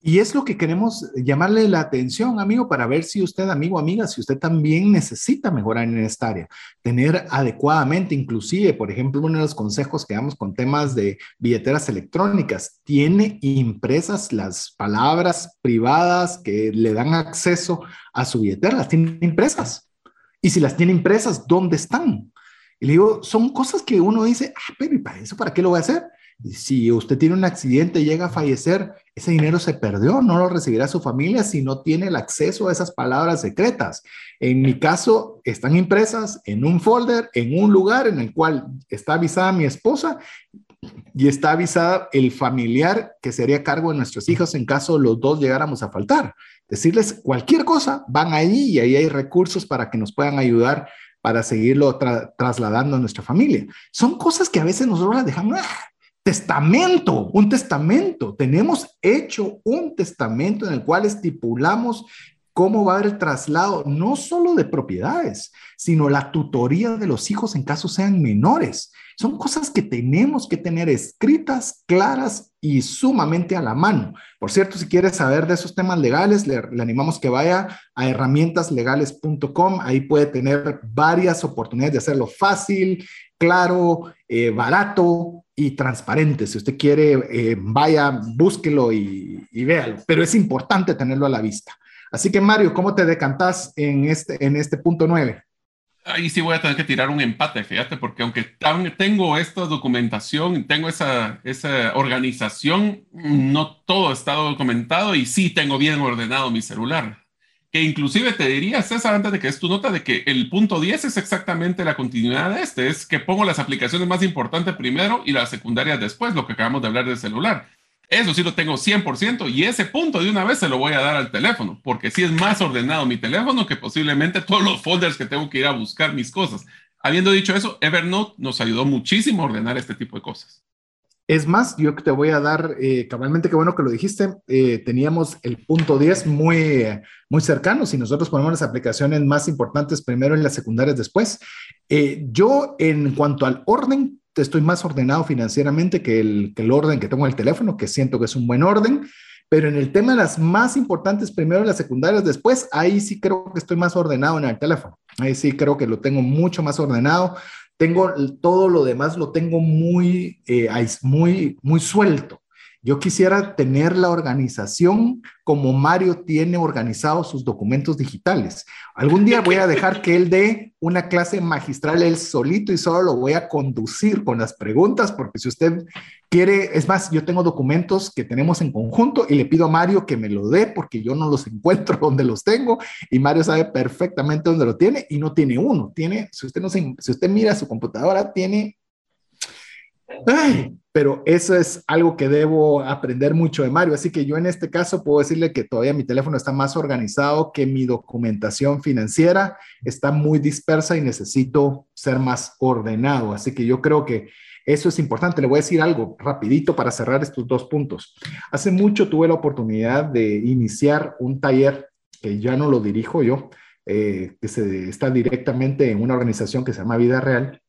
Speaker 1: Y es lo que queremos llamarle la atención, amigo, para ver si usted, amigo, amiga, si usted también necesita mejorar en esta área, tener adecuadamente, inclusive, por ejemplo, uno de los consejos que damos con temas de billeteras electrónicas, tiene impresas las palabras privadas que le dan acceso a su billetera, las tiene impresas. Y si las tiene impresas, ¿dónde están? Y le digo, son cosas que uno dice, ah, pero ¿para eso para qué lo voy a hacer? Si usted tiene un accidente y llega a fallecer, ese dinero se perdió, no lo recibirá su familia si no tiene el acceso a esas palabras secretas. En mi caso, están impresas en un folder, en un lugar en el cual está avisada mi esposa y está avisada el familiar que sería cargo de nuestros hijos en caso los dos llegáramos a faltar. Decirles cualquier cosa, van ahí y ahí hay recursos para que nos puedan ayudar para seguirlo trasladando a nuestra familia. Son cosas que a veces nosotros las dejamos, ah, testamento, un testamento. Tenemos hecho un testamento en el cual estipulamos cómo va a haber el traslado, no solo de propiedades, sino la tutoría de los hijos en caso sean menores. Son cosas que tenemos que tener escritas, claras y sumamente a la mano. Por cierto, si quieres saber de esos temas legales, le, animamos que vaya a herramientaslegales.com. Ahí puede tener varias oportunidades de hacerlo fácil, claro, eh, barato y transparente. Si usted quiere, eh, vaya, búsquelo y, y, véalo, pero es importante tenerlo a la vista. Así que Mario, ¿cómo te decantas en este, en este punto 9?
Speaker 3: Ahí sí voy a tener que tirar un empate, fíjate, porque aunque tengo esta documentación, tengo esa, esa organización, no todo está documentado y sí tengo bien ordenado mi celular que inclusive te diría, César, antes de que es tu nota, de que el punto 10 es exactamente la continuidad de este, es que pongo las aplicaciones más importantes primero y las secundarias después, lo que acabamos de hablar del celular. Eso sí lo tengo 100% y ese punto de una vez se lo voy a dar al teléfono, porque sí es más ordenado mi teléfono que posiblemente todos los folders que tengo que ir a buscar mis cosas. Habiendo dicho eso, Evernote nos ayudó muchísimo a ordenar este tipo de cosas.
Speaker 1: Es más, yo te voy a dar, eh, cabalmente, qué bueno que lo dijiste, eh, teníamos el punto 10 muy, muy cercano, si nosotros ponemos las aplicaciones más importantes primero y las secundarias después. Eh, yo, en cuanto al orden, estoy más ordenado financieramente que el, que el orden que tengo en el teléfono, que siento que es un buen orden, pero en el tema de las más importantes primero y las secundarias después, ahí sí creo que estoy más ordenado en el teléfono. Ahí sí creo que lo tengo mucho más ordenado tengo todo lo demás, lo tengo muy, eh, muy, muy suelto. Yo quisiera tener la organización como Mario tiene organizado sus documentos digitales. Algún día voy a dejar que él dé una clase magistral él solito y solo lo voy a conducir con las preguntas, porque si usted quiere, es más, yo tengo documentos que tenemos en conjunto y le pido a Mario que me lo dé porque yo no los encuentro donde los tengo y Mario sabe perfectamente dónde lo tiene y no tiene uno, tiene, si usted no si usted mira su computadora, tiene Ay, pero eso es algo que debo aprender mucho de Mario. Así que yo en este caso puedo decirle que todavía mi teléfono está más organizado que mi documentación financiera, está muy dispersa y necesito ser más ordenado. Así que yo creo que eso es importante. Le voy a decir algo rapidito para cerrar estos dos puntos. Hace mucho tuve la oportunidad de iniciar un taller que ya no lo dirijo yo, eh, que se, está directamente en una organización que se llama Vida Real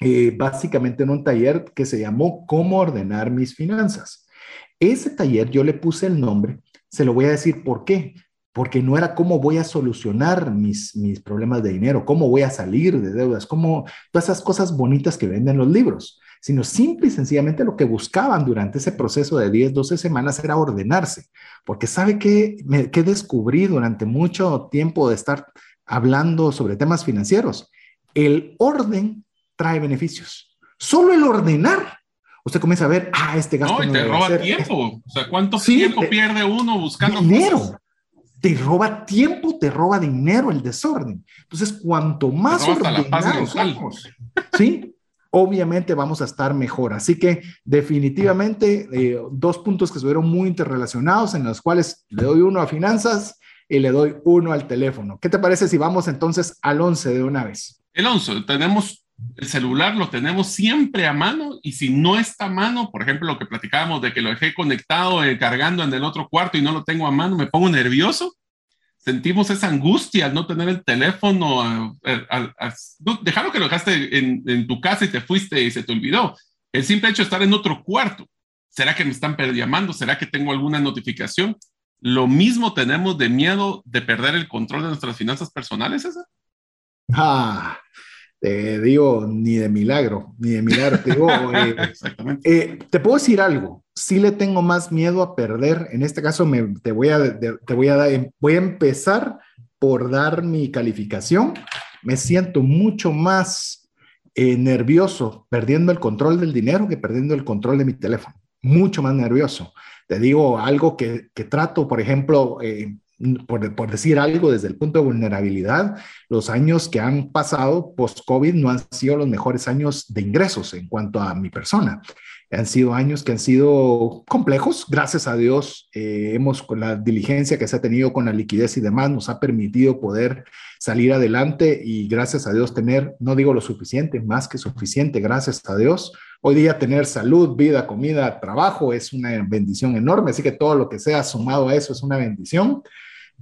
Speaker 1: eh, básicamente en un taller que se llamó Cómo ordenar mis finanzas. Ese taller yo le puse el nombre, se lo voy a decir por qué, porque no era cómo voy a solucionar mis, mis problemas de dinero, cómo voy a salir de deudas, cómo todas esas cosas bonitas que venden los libros, sino simple y sencillamente lo que buscaban durante ese proceso de 10, 12 semanas era ordenarse, porque sabe que, que descubrí durante mucho tiempo de estar hablando sobre temas financieros. El orden trae beneficios. Solo el ordenar, usted comienza a ver, ah, este gasto.
Speaker 3: No, y te roba tiempo. O sea, ¿cuánto tiempo pierde uno buscando
Speaker 1: dinero? te roba tiempo, te roba dinero el desorden. Entonces, cuanto más ordenados somos, ¿sí? obviamente vamos a estar mejor. Así que definitivamente eh, dos puntos que estuvieron muy interrelacionados en los cuales le doy uno a finanzas y le doy uno al teléfono. ¿Qué te parece si vamos entonces al 11 de una vez?
Speaker 3: El 11, tenemos el celular, lo tenemos siempre a mano y si no está a mano, por ejemplo, lo que platicábamos de que lo dejé conectado, eh, cargando en el otro cuarto y no lo tengo a mano, me pongo nervioso sentimos esa angustia al no tener el teléfono, eh, al, dejarlo que lo dejaste en, tu casa y te fuiste y se te olvidó. El simple hecho de estar en otro cuarto. ¿Será que me están llamando? ¿Será que tengo alguna notificación? Lo mismo tenemos de miedo de perder el control de nuestras finanzas personales, César.
Speaker 1: Ah, te digo, ni de milagro, ni de milagro. Te digo, eh, Exactamente. Eh, te puedo decir algo sí le tengo más miedo a perder. En este caso, me, te, voy a, te voy a dar, voy a empezar por dar mi calificación. Me siento mucho más eh, nervioso perdiendo el control del dinero que perdiendo el control de mi teléfono. Mucho más nervioso. Te digo algo que, que trato, por ejemplo, eh, por, por, decir algo desde el punto de vulnerabilidad, los años que han pasado post-COVID no han sido los mejores años de ingresos en cuanto a mi persona. Han sido años que han sido complejos. Gracias a Dios, eh, hemos con la diligencia que se ha tenido con la liquidez y demás, nos ha permitido poder salir adelante y gracias a Dios tener, no digo lo suficiente, más que suficiente, gracias a Dios. Hoy día tener salud, vida, comida, trabajo es una bendición enorme, así que todo lo que sea sumado a eso es una bendición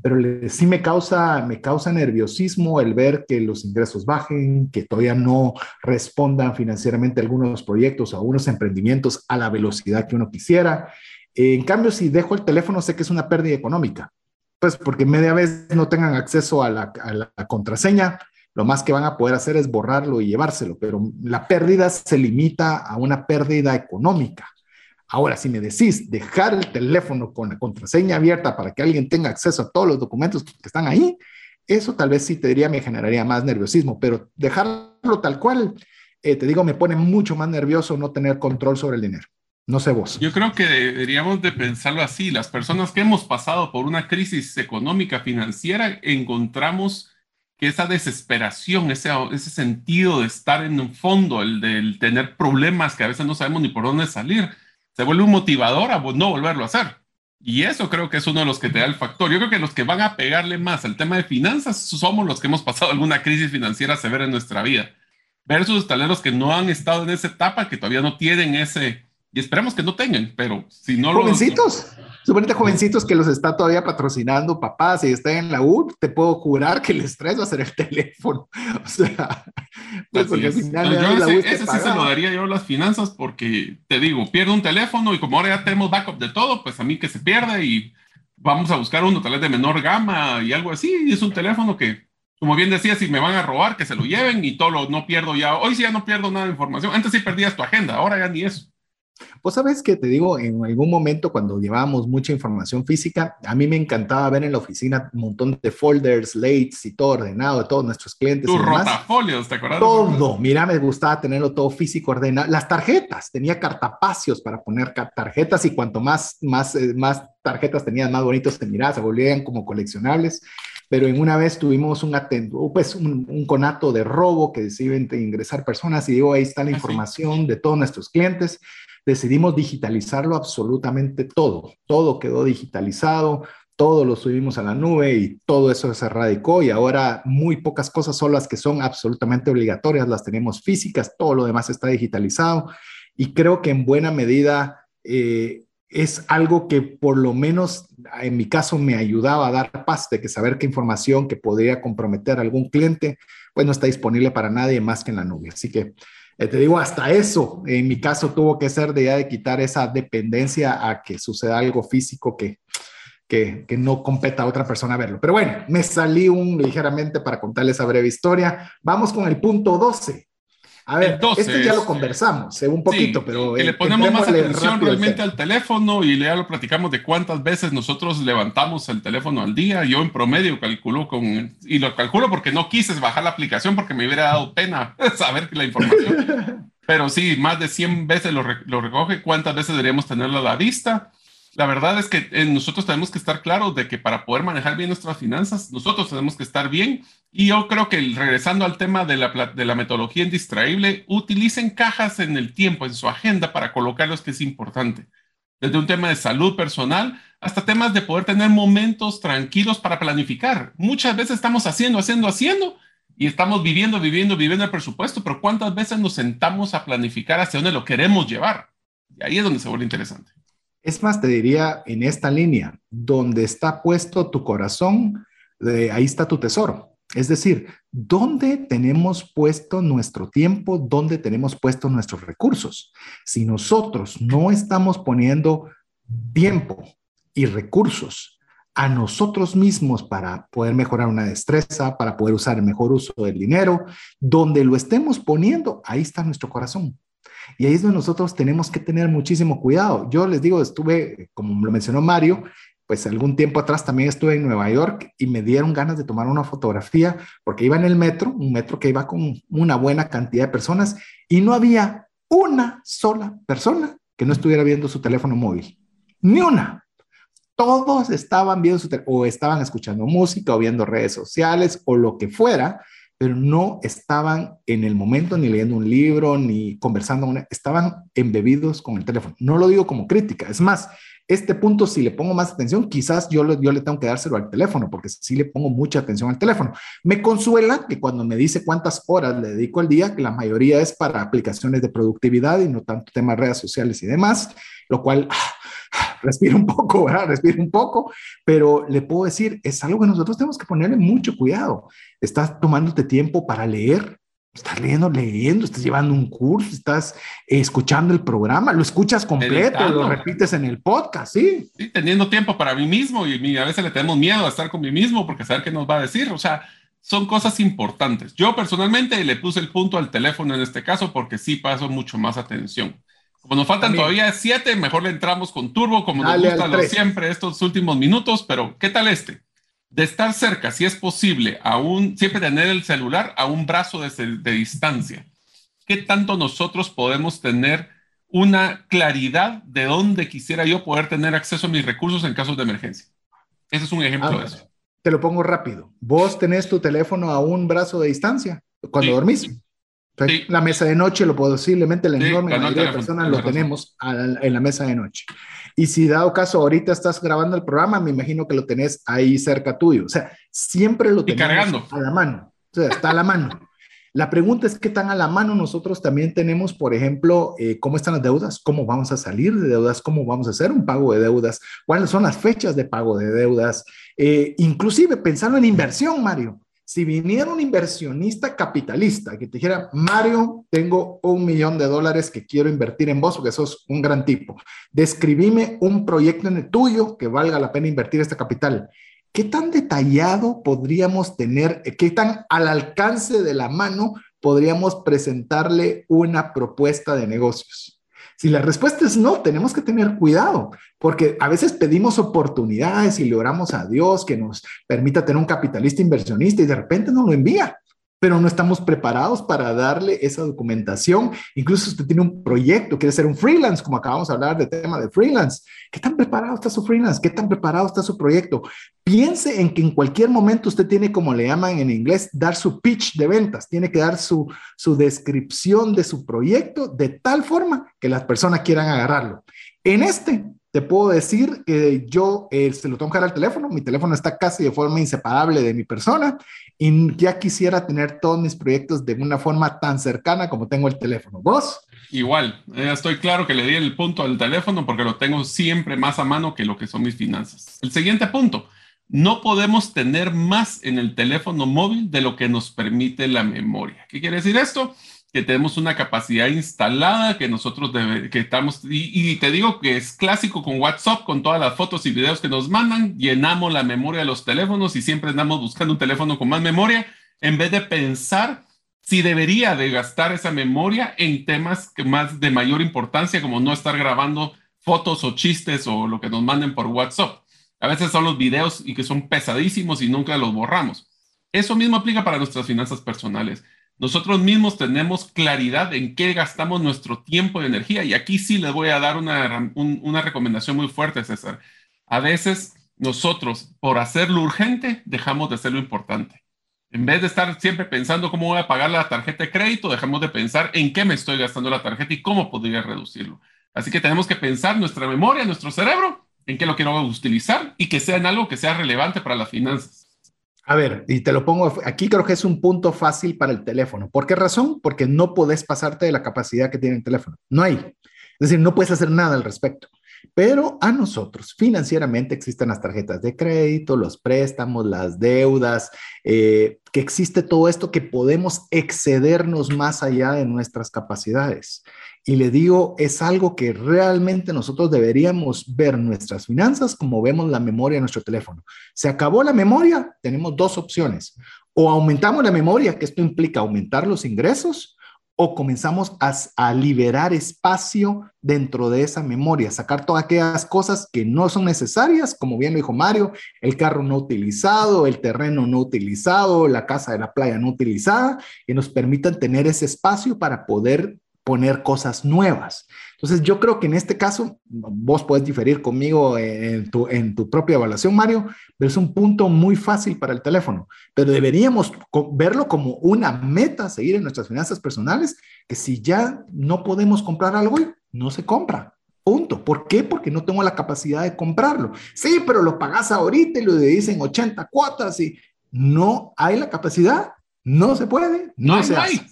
Speaker 1: pero sí me causa, me causa nerviosismo el ver que los ingresos bajen, que todavía no respondan financieramente algunos proyectos o algunos emprendimientos a la velocidad que uno quisiera. En cambio, si dejo el teléfono, sé que es una pérdida económica, pues porque media vez no tengan acceso a la, a la contraseña, lo más que van a poder hacer es borrarlo y llevárselo, pero la pérdida se limita a una pérdida económica. Ahora, si me decís dejar el teléfono con la contraseña abierta para que alguien tenga acceso a todos los documentos que están ahí, eso tal vez sí te diría me generaría más nerviosismo, pero dejarlo tal cual, eh, te digo, me pone mucho más nervioso no tener control sobre el dinero. No sé vos.
Speaker 3: Yo creo que deberíamos de pensarlo así. Las personas que hemos pasado por una crisis económica, financiera, encontramos que esa desesperación, ese, ese sentido de estar en un fondo, el del tener problemas que a veces no sabemos ni por dónde salir, se vuelve un motivador a no volverlo a hacer. Y eso creo que es uno de los que te da el factor. Yo creo que los que van a pegarle más al tema de finanzas somos los que hemos pasado alguna crisis financiera severa en nuestra vida. Versus taleros que no han estado en esa etapa, que todavía no tienen ese, y esperemos que no tengan, pero si no
Speaker 1: Jovencitos, suponete jovencitos que los está todavía patrocinando papás y están en la U, te puedo jurar que el estrés va a ser el teléfono. O sea,
Speaker 3: pues porque al final yo ese, ese sí se lo daría yo a las finanzas porque te digo, pierdo un teléfono y como ahora ya tenemos backup de todo, pues a mí que se pierde y vamos a buscar uno tal vez de menor gama y algo así. Y es un teléfono que, como bien decía, si me van a robar, que se lo lleven y todo lo, no pierdo ya. Hoy sí ya no pierdo nada de información. Antes sí perdías tu agenda, ahora ya ni eso.
Speaker 1: Pues sabes que te digo, en algún momento cuando llevábamos mucha información física, a mí me encantaba ver en la oficina un montón de folders, lates y todo ordenado de todos nuestros clientes.
Speaker 3: Tus rotafolios, ¿te acuerdas?
Speaker 1: Todo, mira, me gustaba tenerlo todo físico, ordenado. Las tarjetas, tenía cartapacios para poner tarjetas y cuanto más, más, eh, más tarjetas tenías, más bonitos te mirabas, se volvían como coleccionables pero en una vez tuvimos un, atento, pues un, un, conato de robo que deciden ingresar personas y digo, ahí está la ah, información de todos nuestros clientes decidimos digitalizarlo absolutamente todo. Todo quedó digitalizado, todo lo subimos a la nube y todo eso se radicó y ahora muy pocas cosas son las que son absolutamente obligatorias, las tenemos físicas, todo lo demás está digitalizado y creo que en buena medida eh, es algo que por lo menos en mi caso me ayudaba a dar paz de que saber qué información que podría comprometer a algún cliente, pues no está disponible para nadie más que en la nube. Así que eh, te digo, hasta eso, en mi caso tuvo que ser de ya de quitar esa dependencia a que suceda algo físico que, que, que, no competa a otra persona verlo. Pero bueno, me salí un ligeramente para contarles esa breve historia. Vamos con el punto 12. A ver, Entonces, este ya lo conversamos, eh, un poquito, pero...
Speaker 3: le ponemos más atención realmente al teléfono y ya lo platicamos de cuántas veces nosotros levantamos el teléfono al día. Yo en promedio calculo con... Y lo calculo porque no quise bajar la aplicación porque me hubiera dado pena saber la información. pero sí, más de 100 veces lo, lo recoge. ¿Cuántas veces deberíamos tenerlo a la vista? La verdad es que eh, nosotros tenemos que estar claros de que para poder manejar bien nuestras finanzas, nosotros tenemos que estar bien. Y yo creo que regresando al tema de la, de la metodología indistraíble, utilicen cajas en el tiempo, en su agenda, para colocar lo que es importante. Desde un tema de salud personal hasta temas de poder tener momentos tranquilos para planificar. Muchas veces estamos haciendo, haciendo, haciendo y estamos viviendo, viviendo, viviendo el presupuesto, pero ¿cuántas veces nos sentamos a planificar hacia dónde lo queremos llevar? Y ahí es donde se vuelve interesante.
Speaker 1: Es más, te diría en esta línea, donde está puesto tu corazón, ahí está tu tesoro. Es decir, ¿dónde tenemos puesto nuestro tiempo? ¿Dónde tenemos puesto nuestros recursos? Si nosotros no estamos poniendo tiempo y recursos a nosotros mismos para poder mejorar una destreza, para poder usar mejor uso del dinero, donde lo estemos poniendo, ahí está nuestro corazón. Y ahí es donde nosotros tenemos que tener muchísimo cuidado. Yo les digo, estuve, como lo mencionó Mario, pues algún tiempo atrás también estuve en Nueva York y me dieron ganas de tomar una fotografía porque iba en el metro, un metro que iba con una buena cantidad de personas y no había una sola persona que no estuviera viendo su teléfono móvil. Ni una. Todos estaban viendo su o estaban escuchando música o viendo redes sociales o lo que fuera, pero no estaban en el momento ni leyendo un libro ni conversando, estaban embebidos con el teléfono. No lo digo como crítica, es más, este punto, si le pongo más atención, quizás yo, yo le tengo que dárselo al teléfono, porque sí le pongo mucha atención al teléfono. Me consuela que cuando me dice cuántas horas le dedico al día, que la mayoría es para aplicaciones de productividad y no tanto temas redes sociales y demás, lo cual ah, respira un poco, ¿verdad? Respira un poco, pero le puedo decir, es algo que nosotros tenemos que ponerle mucho cuidado. Estás tomándote tiempo para leer, Estás leyendo, leyendo, estás llevando un curso, estás escuchando el programa, lo escuchas completo, lo repites en el podcast, ¿sí?
Speaker 3: Sí, teniendo tiempo para mí mismo y a veces le tenemos miedo a estar con mí mismo porque saber qué nos va a decir, o sea, son cosas importantes. Yo personalmente le puse el punto al teléfono en este caso porque sí paso mucho más atención. Como nos faltan todavía siete, mejor le entramos con turbo, como nos gusta lo siempre estos últimos minutos, pero ¿qué tal este? de estar cerca, si es posible, aún siempre tener el celular a un brazo de, distancia. ¿Qué tanto nosotros podemos tener una claridad de dónde quisiera yo poder tener acceso a mis recursos en casos de emergencia? Ese es un ejemplo de eso.
Speaker 1: Te lo pongo rápido. Vos tenés tu teléfono a un brazo de distancia cuando dormís. La mesa de noche, lo posiblemente la enorme mayoría de personas lo tenemos en la mesa de noche. Y si dado caso ahorita estás grabando el programa, me imagino que lo tenés ahí cerca tuyo. O sea, siempre lo tenemos a la mano. O sea, está a la mano. La pregunta es qué tan a la mano nosotros también tenemos, por ejemplo, eh, cómo están las deudas, cómo vamos a salir de deudas, cómo vamos a hacer un pago de deudas, cuáles son las fechas de pago de deudas, eh, inclusive pensando en inversión, Mario. Si viniera un inversionista capitalista que te dijera, Mario, tengo un millón de dólares que quiero invertir en vos, porque sos un gran tipo, describime un proyecto en el tuyo que valga la pena invertir este capital. ¿Qué tan detallado podríamos tener, qué tan al alcance de la mano podríamos presentarle una propuesta de negocios? Si la respuesta es no, tenemos que tener cuidado, porque a veces pedimos oportunidades y le oramos a Dios que nos permita tener un capitalista inversionista y de repente no lo envía pero no estamos preparados para darle esa documentación. Incluso usted tiene un proyecto, quiere ser un freelance, como acabamos de hablar del tema de freelance. ¿Qué tan preparado está su freelance? ¿Qué tan preparado está su proyecto? Piense en que en cualquier momento usted tiene, como le llaman en inglés, dar su pitch de ventas, tiene que dar su, su descripción de su proyecto de tal forma que las personas quieran agarrarlo. En este, te puedo decir que yo eh, se lo tengo que dar al teléfono, mi teléfono está casi de forma inseparable de mi persona y ya quisiera tener todos mis proyectos de una forma tan cercana como tengo el teléfono. ¿Vos?
Speaker 3: Igual, eh, estoy claro que le di el punto al teléfono porque lo tengo siempre más a mano que lo que son mis finanzas. El siguiente punto, no podemos tener más en el teléfono móvil de lo que nos permite la memoria. ¿Qué quiere decir esto? Que tenemos una capacidad instalada, que nosotros que estamos, y, te digo que es clásico con WhatsApp, con todas las fotos y videos que nos mandan, llenamos la memoria de los teléfonos y siempre andamos buscando un teléfono con más memoria, en vez de pensar si debería de gastar esa memoria en temas que más de mayor importancia, como no estar grabando fotos o chistes o lo que nos manden por WhatsApp. A veces son los videos y que son pesadísimos y nunca los borramos. Eso mismo aplica para nuestras finanzas personales nosotros mismos tenemos claridad en qué gastamos nuestro tiempo y energía. Y aquí sí les voy a dar una, una recomendación muy fuerte, César. A veces nosotros, por hacerlo urgente, dejamos de hacer lo importante. En vez de estar siempre pensando cómo voy a pagar la tarjeta de crédito, dejamos de pensar en qué me estoy gastando la tarjeta y cómo podría reducirlo. Así que tenemos que pensar nuestra memoria, nuestro cerebro, en qué lo quiero utilizar y que sea en algo que sea relevante para las finanzas.
Speaker 1: A ver, y te lo pongo aquí, creo que es un punto fácil para el teléfono. ¿Por qué razón? Porque no puedes pasarte de la capacidad que tiene el teléfono. No hay. Es decir, no puedes hacer nada al respecto. Pero a nosotros, financieramente, existen las tarjetas de crédito, los préstamos, las deudas, eh, que existe todo esto que podemos excedernos más allá de nuestras capacidades. Y le digo, es algo que realmente nosotros deberíamos ver nuestras finanzas como vemos la memoria de nuestro teléfono. Se acabó la memoria, tenemos dos opciones. O aumentamos la memoria, que esto implica aumentar los ingresos, o comenzamos a, liberar espacio dentro de esa memoria, sacar todas aquellas cosas que no son necesarias, como bien lo dijo Mario, el carro no utilizado, el terreno no utilizado, la casa de la playa no utilizada, y nos permitan tener ese espacio para poder poner cosas nuevas. Entonces, yo creo que en este caso, vos puedes diferir conmigo en tu, en tu propia evaluación, Mario, pero es un punto muy fácil para el teléfono. Pero deberíamos verlo como una meta, seguir en nuestras finanzas personales, que si ya no podemos comprar algo no se compra. Punto. ¿Por qué? Porque no tengo la capacidad de comprarlo. Sí, pero lo pagas ahorita y lo dicen 80 cuotas y no hay la capacidad. No se puede. No, se
Speaker 3: hay.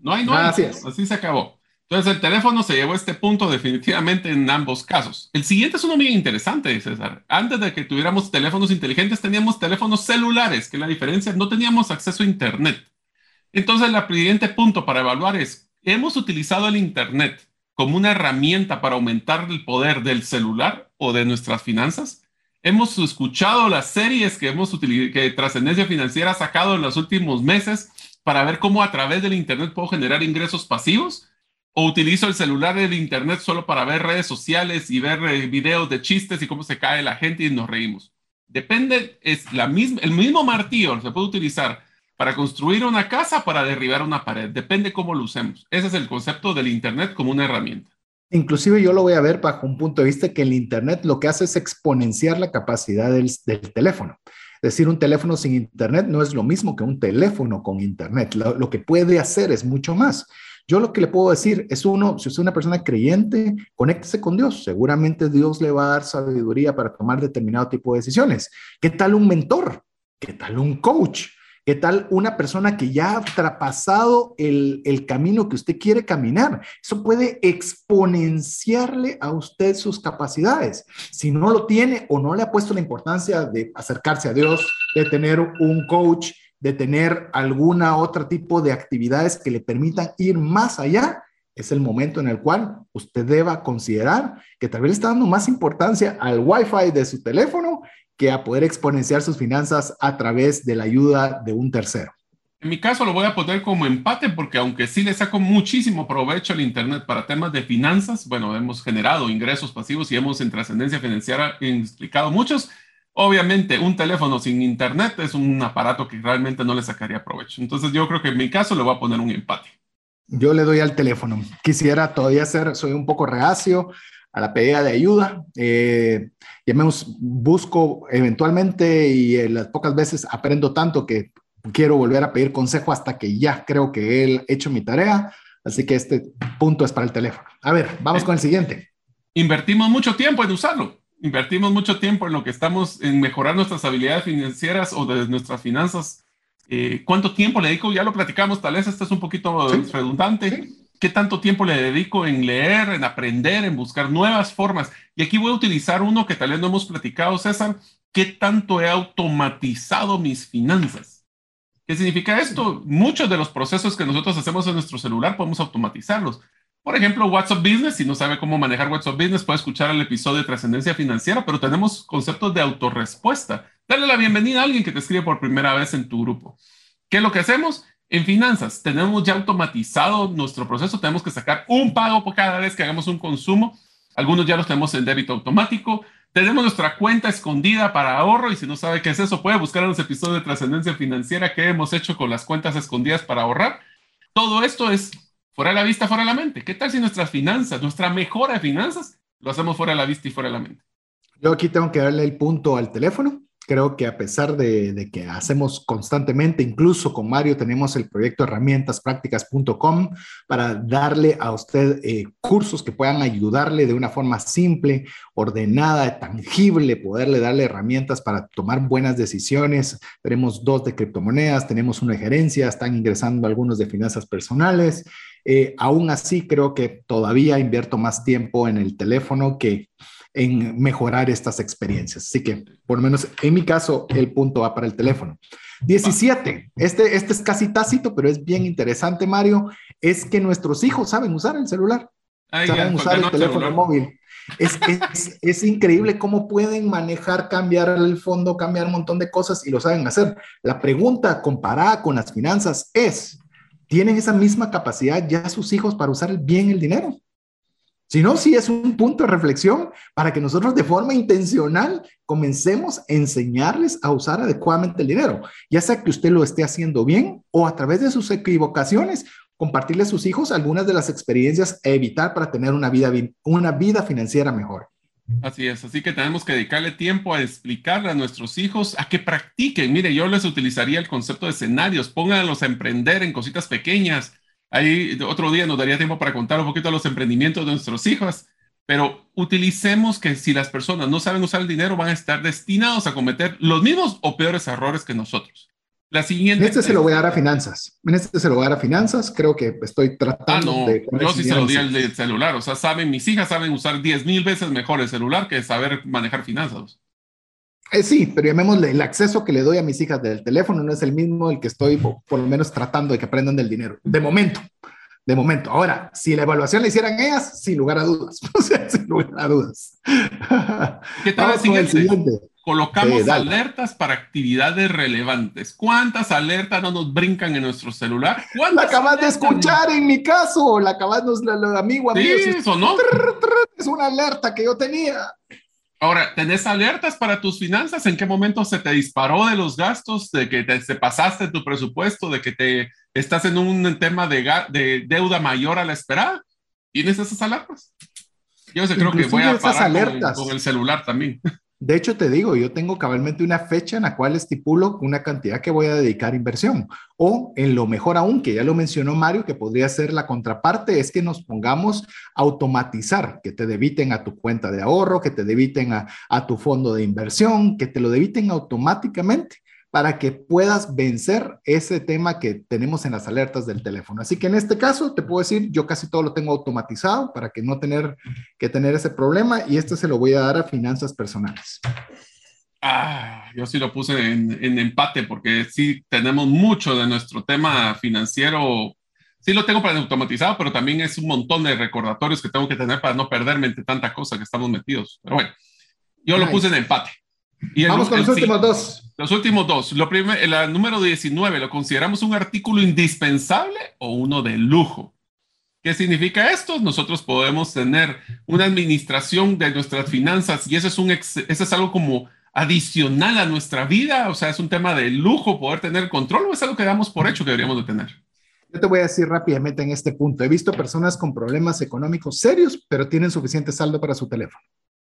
Speaker 3: No hay, no hay. Así se acabó. Entonces el teléfono se llevó a este punto definitivamente en ambos casos. El siguiente es uno muy interesante, César. Antes de que tuviéramos teléfonos inteligentes, teníamos teléfonos celulares, que la diferencia no teníamos acceso a Internet. Entonces el siguiente punto para evaluar es, ¿hemos utilizado el Internet como una herramienta para aumentar el poder del celular o de nuestras finanzas? ¿Hemos escuchado las series que, hemos que Trascendencia Financiera ha sacado en los últimos meses para ver cómo a través del Internet puedo generar ingresos pasivos? O utilizo el celular del internet solo para ver redes sociales y ver eh, videos de chistes y cómo se cae la gente y nos reímos. Depende, es la misma, el mismo martillo se puede utilizar para construir una casa, para derribar una pared. Depende cómo lo usemos. Ese es el concepto del internet como una herramienta.
Speaker 1: Inclusive yo lo voy a ver bajo un punto de vista que el internet lo que hace es exponenciar la capacidad del, del teléfono. Decir, un teléfono sin internet no es lo mismo que un teléfono con internet. Lo que puede hacer es mucho más. Yo lo que le puedo decir es uno, si usted es una persona creyente, conéctese con Dios. Seguramente Dios le va a dar sabiduría para tomar determinado tipo de decisiones. ¿Qué tal un mentor? ¿Qué tal un coach? ¿Qué tal una persona que ya ha traspasado el, el, camino que usted quiere caminar? Eso puede exponenciarle a usted sus capacidades. Si no lo tiene o no le ha puesto la importancia de acercarse a Dios, de tener un coach, de tener alguna otra tipo de actividades que le permitan ir más allá, es el momento en el cual usted deba considerar que tal vez está dando más importancia al Wi-Fi de su teléfono que a poder exponenciar sus finanzas a través de la ayuda de un tercero.
Speaker 3: En mi caso lo voy a poner como empate porque aunque sí le saco muchísimo provecho al Internet para temas de finanzas, bueno, hemos generado ingresos pasivos y hemos en trascendencia financiera explicado muchos, Obviamente, un teléfono sin internet es un aparato que realmente no le sacaría provecho. Entonces, yo creo que en mi caso le voy a poner un empate.
Speaker 1: Yo le doy al teléfono. Quisiera todavía ser, soy un poco reacio a la pedida de ayuda. Eh, me busco eventualmente y en las pocas veces aprendo tanto que quiero volver a pedir consejo hasta que ya creo que he hecho mi tarea. Así que este punto es para el teléfono. A ver, vamos con el siguiente.
Speaker 3: Invertimos mucho tiempo en usarlo invertimos mucho tiempo en lo que estamos, en mejorar nuestras habilidades financieras o de nuestras finanzas. Eh, ¿Cuánto tiempo le dedico? Ya lo platicamos, tal vez este es un poquito redundante. ¿Qué tanto tiempo le dedico en leer, en aprender, en buscar nuevas formas? Y aquí voy a utilizar uno que tal vez no hemos platicado, César. ¿Qué tanto he automatizado mis finanzas? ¿Qué significa esto? Muchos de los procesos que nosotros hacemos en nuestro celular podemos automatizarlos. Por ejemplo, WhatsApp Business, si no sabe cómo manejar WhatsApp Business, puede escuchar el episodio de trascendencia financiera, pero tenemos conceptos de autorrespuesta. Dale la bienvenida a alguien que te escribe por primera vez en tu grupo. ¿Qué es lo que hacemos? En finanzas, tenemos ya automatizado nuestro proceso, tenemos que sacar un pago por cada vez que hagamos un consumo. Algunos ya los tenemos en débito automático. Tenemos nuestra cuenta escondida para ahorro y si no sabe qué es eso, puede buscar en los episodios de trascendencia financiera que hemos hecho con las cuentas escondidas para ahorrar todo esto es fuera de la vista, fuera de la mente. ¿Qué tal si nuestras finanzas, nuestra mejora de finanzas, lo hacemos fuera de la vista y fuera de la mente?
Speaker 1: Yo aquí tengo que darle el punto al teléfono creo que a pesar de, que hacemos constantemente, incluso con Mario tenemos el proyecto herramientasprácticas.com para darle a usted eh, cursos que puedan ayudarle de una forma simple, ordenada, tangible, poderle darle herramientas para tomar buenas decisiones. Tenemos dos de criptomonedas, tenemos una de gerencia, están ingresando algunos de finanzas personales. Eh, aún así, creo que todavía invierto más tiempo en el teléfono que en mejorar estas experiencias. Así que, por lo menos en mi caso, el punto va para el teléfono. 17. Este, este es casi tácito, pero es bien interesante, Mario. Es que nuestros hijos saben usar el celular. saben usar el teléfono móvil. Es, es, es, increíble cómo pueden manejar, cambiar el fondo, cambiar un montón de cosas y lo saben hacer. La pregunta comparada con las finanzas es, ¿tienen esa misma capacidad ya sus hijos para usar bien el dinero? Si no, sí es un punto de reflexión para que nosotros de forma intencional comencemos a enseñarles a usar adecuadamente el dinero, ya sea que usted lo esté haciendo bien o a través de sus equivocaciones, compartirle a sus hijos algunas de las experiencias a evitar para tener una vida, una vida financiera mejor.
Speaker 3: Así es, así que tenemos que dedicarle tiempo a explicarle a nuestros hijos a que practiquen. Mire, yo les utilizaría el concepto de escenarios, pónganlos a emprender en cositas pequeñas, Ahí otro día nos daría tiempo para contar un poquito de los emprendimientos de nuestros hijos, pero utilicemos que si las personas no saben usar el dinero, van a estar destinados a cometer los mismos o peores errores que nosotros. La siguiente.
Speaker 1: En este se lo voy a dar a finanzas. En este se lo voy a dar a finanzas. Creo que estoy tratando ah, no, de.
Speaker 3: Yo sí se lo di al celular. O sea, saben, mis hijas saben usar 10 mil veces mejor el celular que saber manejar finanzas.
Speaker 1: Eh, sí, pero llamémosle el acceso que le doy a mis hijas del teléfono no es el mismo el que estoy por lo menos tratando de que aprendan del dinero. De momento, de momento. Ahora, si la evaluación la hicieran ellas, sin lugar a dudas. O sea, sin lugar a dudas.
Speaker 3: ¿Qué tal el siguiente? Colocamos alertas para actividades relevantes. ¿Cuántas alertas no nos brincan en nuestro celular?
Speaker 1: La acabas de escuchar en mi caso. La acabas de, amigo, amigo.
Speaker 3: Sí, eso no.
Speaker 1: Es una alerta que yo tenía.
Speaker 3: Ahora, ¿tenés alertas para tus finanzas? ¿En qué momento se te disparó de los gastos, de que te, pasaste tu presupuesto, de que te estás en un tema de, de deuda mayor a la esperada? ¿Tienes esas alertas? Yo sé, creo que voy a parar con el celular también.
Speaker 1: De hecho, te digo, yo tengo cabalmente una fecha en la cual estipulo una cantidad que voy a dedicar a inversión. O en lo mejor aún, que ya lo mencionó Mario, que podría ser la contraparte, es que nos pongamos a automatizar, que te debiten a tu cuenta de ahorro, que te debiten a, a tu fondo de inversión, que te lo debiten automáticamente para que puedas vencer ese tema que tenemos en las alertas del teléfono. Así que en este caso te puedo decir, yo casi todo lo tengo automatizado para que no tener que tener ese problema y este se lo voy a dar a finanzas personales.
Speaker 3: Ah, yo sí lo puse en, empate porque sí tenemos mucho de nuestro tema financiero. Sí lo tengo para automatizado, pero también es un montón de recordatorios que tengo que tener para no perderme entre tanta cosa que estamos metidos. Pero bueno, yo lo puse en empate.
Speaker 1: Vamos con los últimos dos.
Speaker 3: Los últimos dos. Lo primero, el número 19, ¿lo consideramos un artículo indispensable o uno de lujo? ¿Qué significa esto? Nosotros podemos tener una administración de nuestras finanzas y eso es, un eso es algo como adicional a nuestra vida, o sea, es un tema de lujo poder tener control o es algo que damos por hecho que deberíamos de tener.
Speaker 1: Yo te voy a decir rápidamente en este punto. He visto personas con problemas económicos serios, pero tienen suficiente saldo para su teléfono.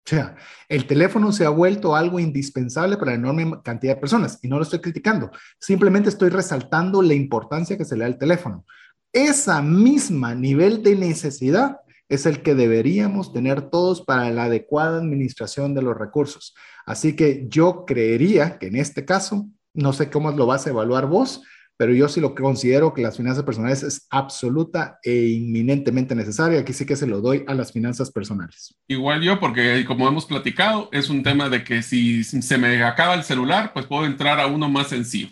Speaker 1: O sea, el teléfono se ha vuelto algo indispensable para la enorme cantidad de personas y no lo estoy criticando, simplemente estoy resaltando la importancia que se le da al teléfono. Esa misma nivel de necesidad es el que deberíamos tener todos para la adecuada administración de los recursos. Así que yo creería que en este caso, no sé cómo lo vas a evaluar vos, pero yo sí lo considero que las finanzas personales es absoluta e inminentemente necesaria. Aquí sí que se lo doy a las finanzas personales.
Speaker 3: Igual yo, porque como hemos platicado, es un tema de que si se me acaba el celular, pues puedo entrar a uno más sencillo.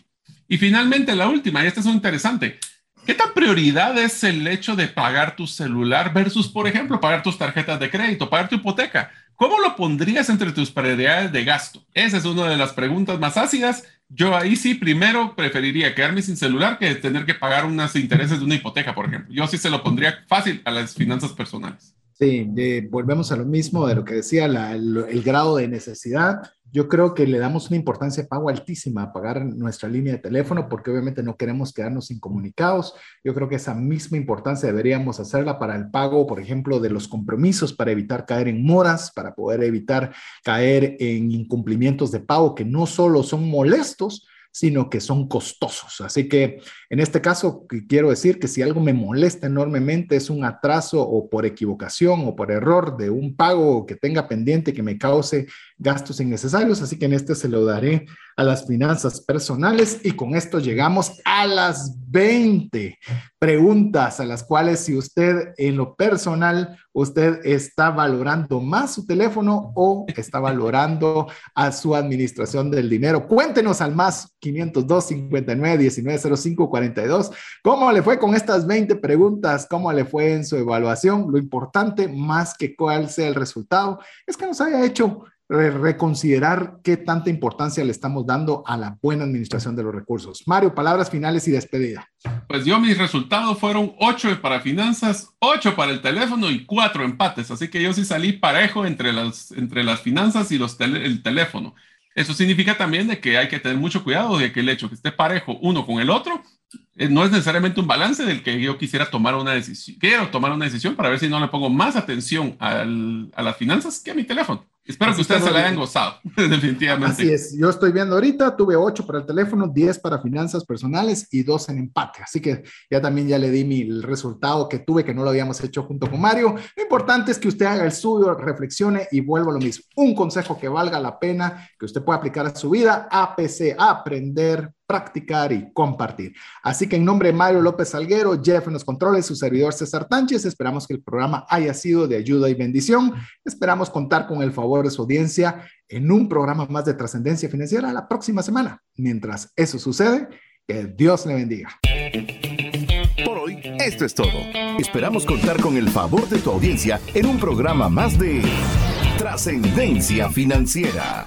Speaker 3: Y finalmente la última, y esta es interesante. ¿Qué tan prioridad es el hecho de pagar tu celular versus, por ejemplo, pagar tus tarjetas de crédito, pagar tu hipoteca? ¿Cómo lo pondrías entre tus prioridades de gasto? Esa es una de las preguntas más ácidas yo ahí sí primero preferiría quedarme sin celular que tener que pagar unos intereses de una hipoteca, por ejemplo. Yo sí se lo pondría fácil a las finanzas personales.
Speaker 1: Sí, volvemos a lo mismo de lo que decía, el, grado de necesidad. Yo creo que le damos una importancia de pago altísima a pagar nuestra línea de teléfono porque obviamente no queremos quedarnos incomunicados. Yo creo que esa misma importancia deberíamos hacerla para el pago, por ejemplo, de los compromisos para evitar caer en moras, para poder evitar caer en incumplimientos de pago que no solo son molestos, sino que son costosos. Así que en este caso quiero decir que si algo me molesta enormemente es un atraso o por equivocación o por error de un pago que tenga pendiente que me cause gastos innecesarios. Así que en este se lo daré a las finanzas personales y con esto llegamos a las 20 preguntas a las cuales si usted en lo personal, usted está valorando más su teléfono o está valorando a su administración del dinero. Cuéntenos al más 502 59 19 05 42. ¿Cómo le fue con estas 20 preguntas? ¿Cómo le fue en su evaluación? Lo importante, más que cuál sea el resultado, es que nos haya hecho reconsiderar qué tanta importancia le estamos dando a la buena administración de los recursos. Mario, palabras finales y despedida.
Speaker 3: Pues yo mis resultados fueron 8 para finanzas, 8 para el teléfono y 4 empates, así que yo sí salí parejo entre las, entre las finanzas y los el teléfono. Eso significa también de que hay que tener mucho cuidado de que el hecho que esté parejo uno con el otro eh, no es necesariamente un balance del que yo quisiera tomar una decisión. Quiero tomar una decisión para ver si no le pongo más atención a las finanzas que a mi teléfono. Espero que ustedes se la hayan gozado, definitivamente.
Speaker 1: Así es, yo estoy viendo ahorita, tuve 8 para el teléfono, 10 para finanzas personales y 2 en empate. Así que ya también ya le di mi el resultado que tuve, que no lo habíamos hecho junto con Mario. Lo importante es que usted haga el suyo, reflexione y vuelva a lo mismo. Un consejo que valga la pena, que usted pueda aplicar a su vida, APC, aprender, practicar y compartir. Así que en nombre de Mario López Salguero, Jeff en los controles, su servidor César Tánchez, esperamos que el programa haya sido de ayuda y bendición. Esperamos contar con el favor de su audiencia en un programa más de trascendencia financiera la próxima semana. Mientras eso sucede, que Dios le bendiga.
Speaker 2: Por hoy, esto es todo. Esperamos contar con el favor de tu audiencia en un programa más de trascendencia financiera.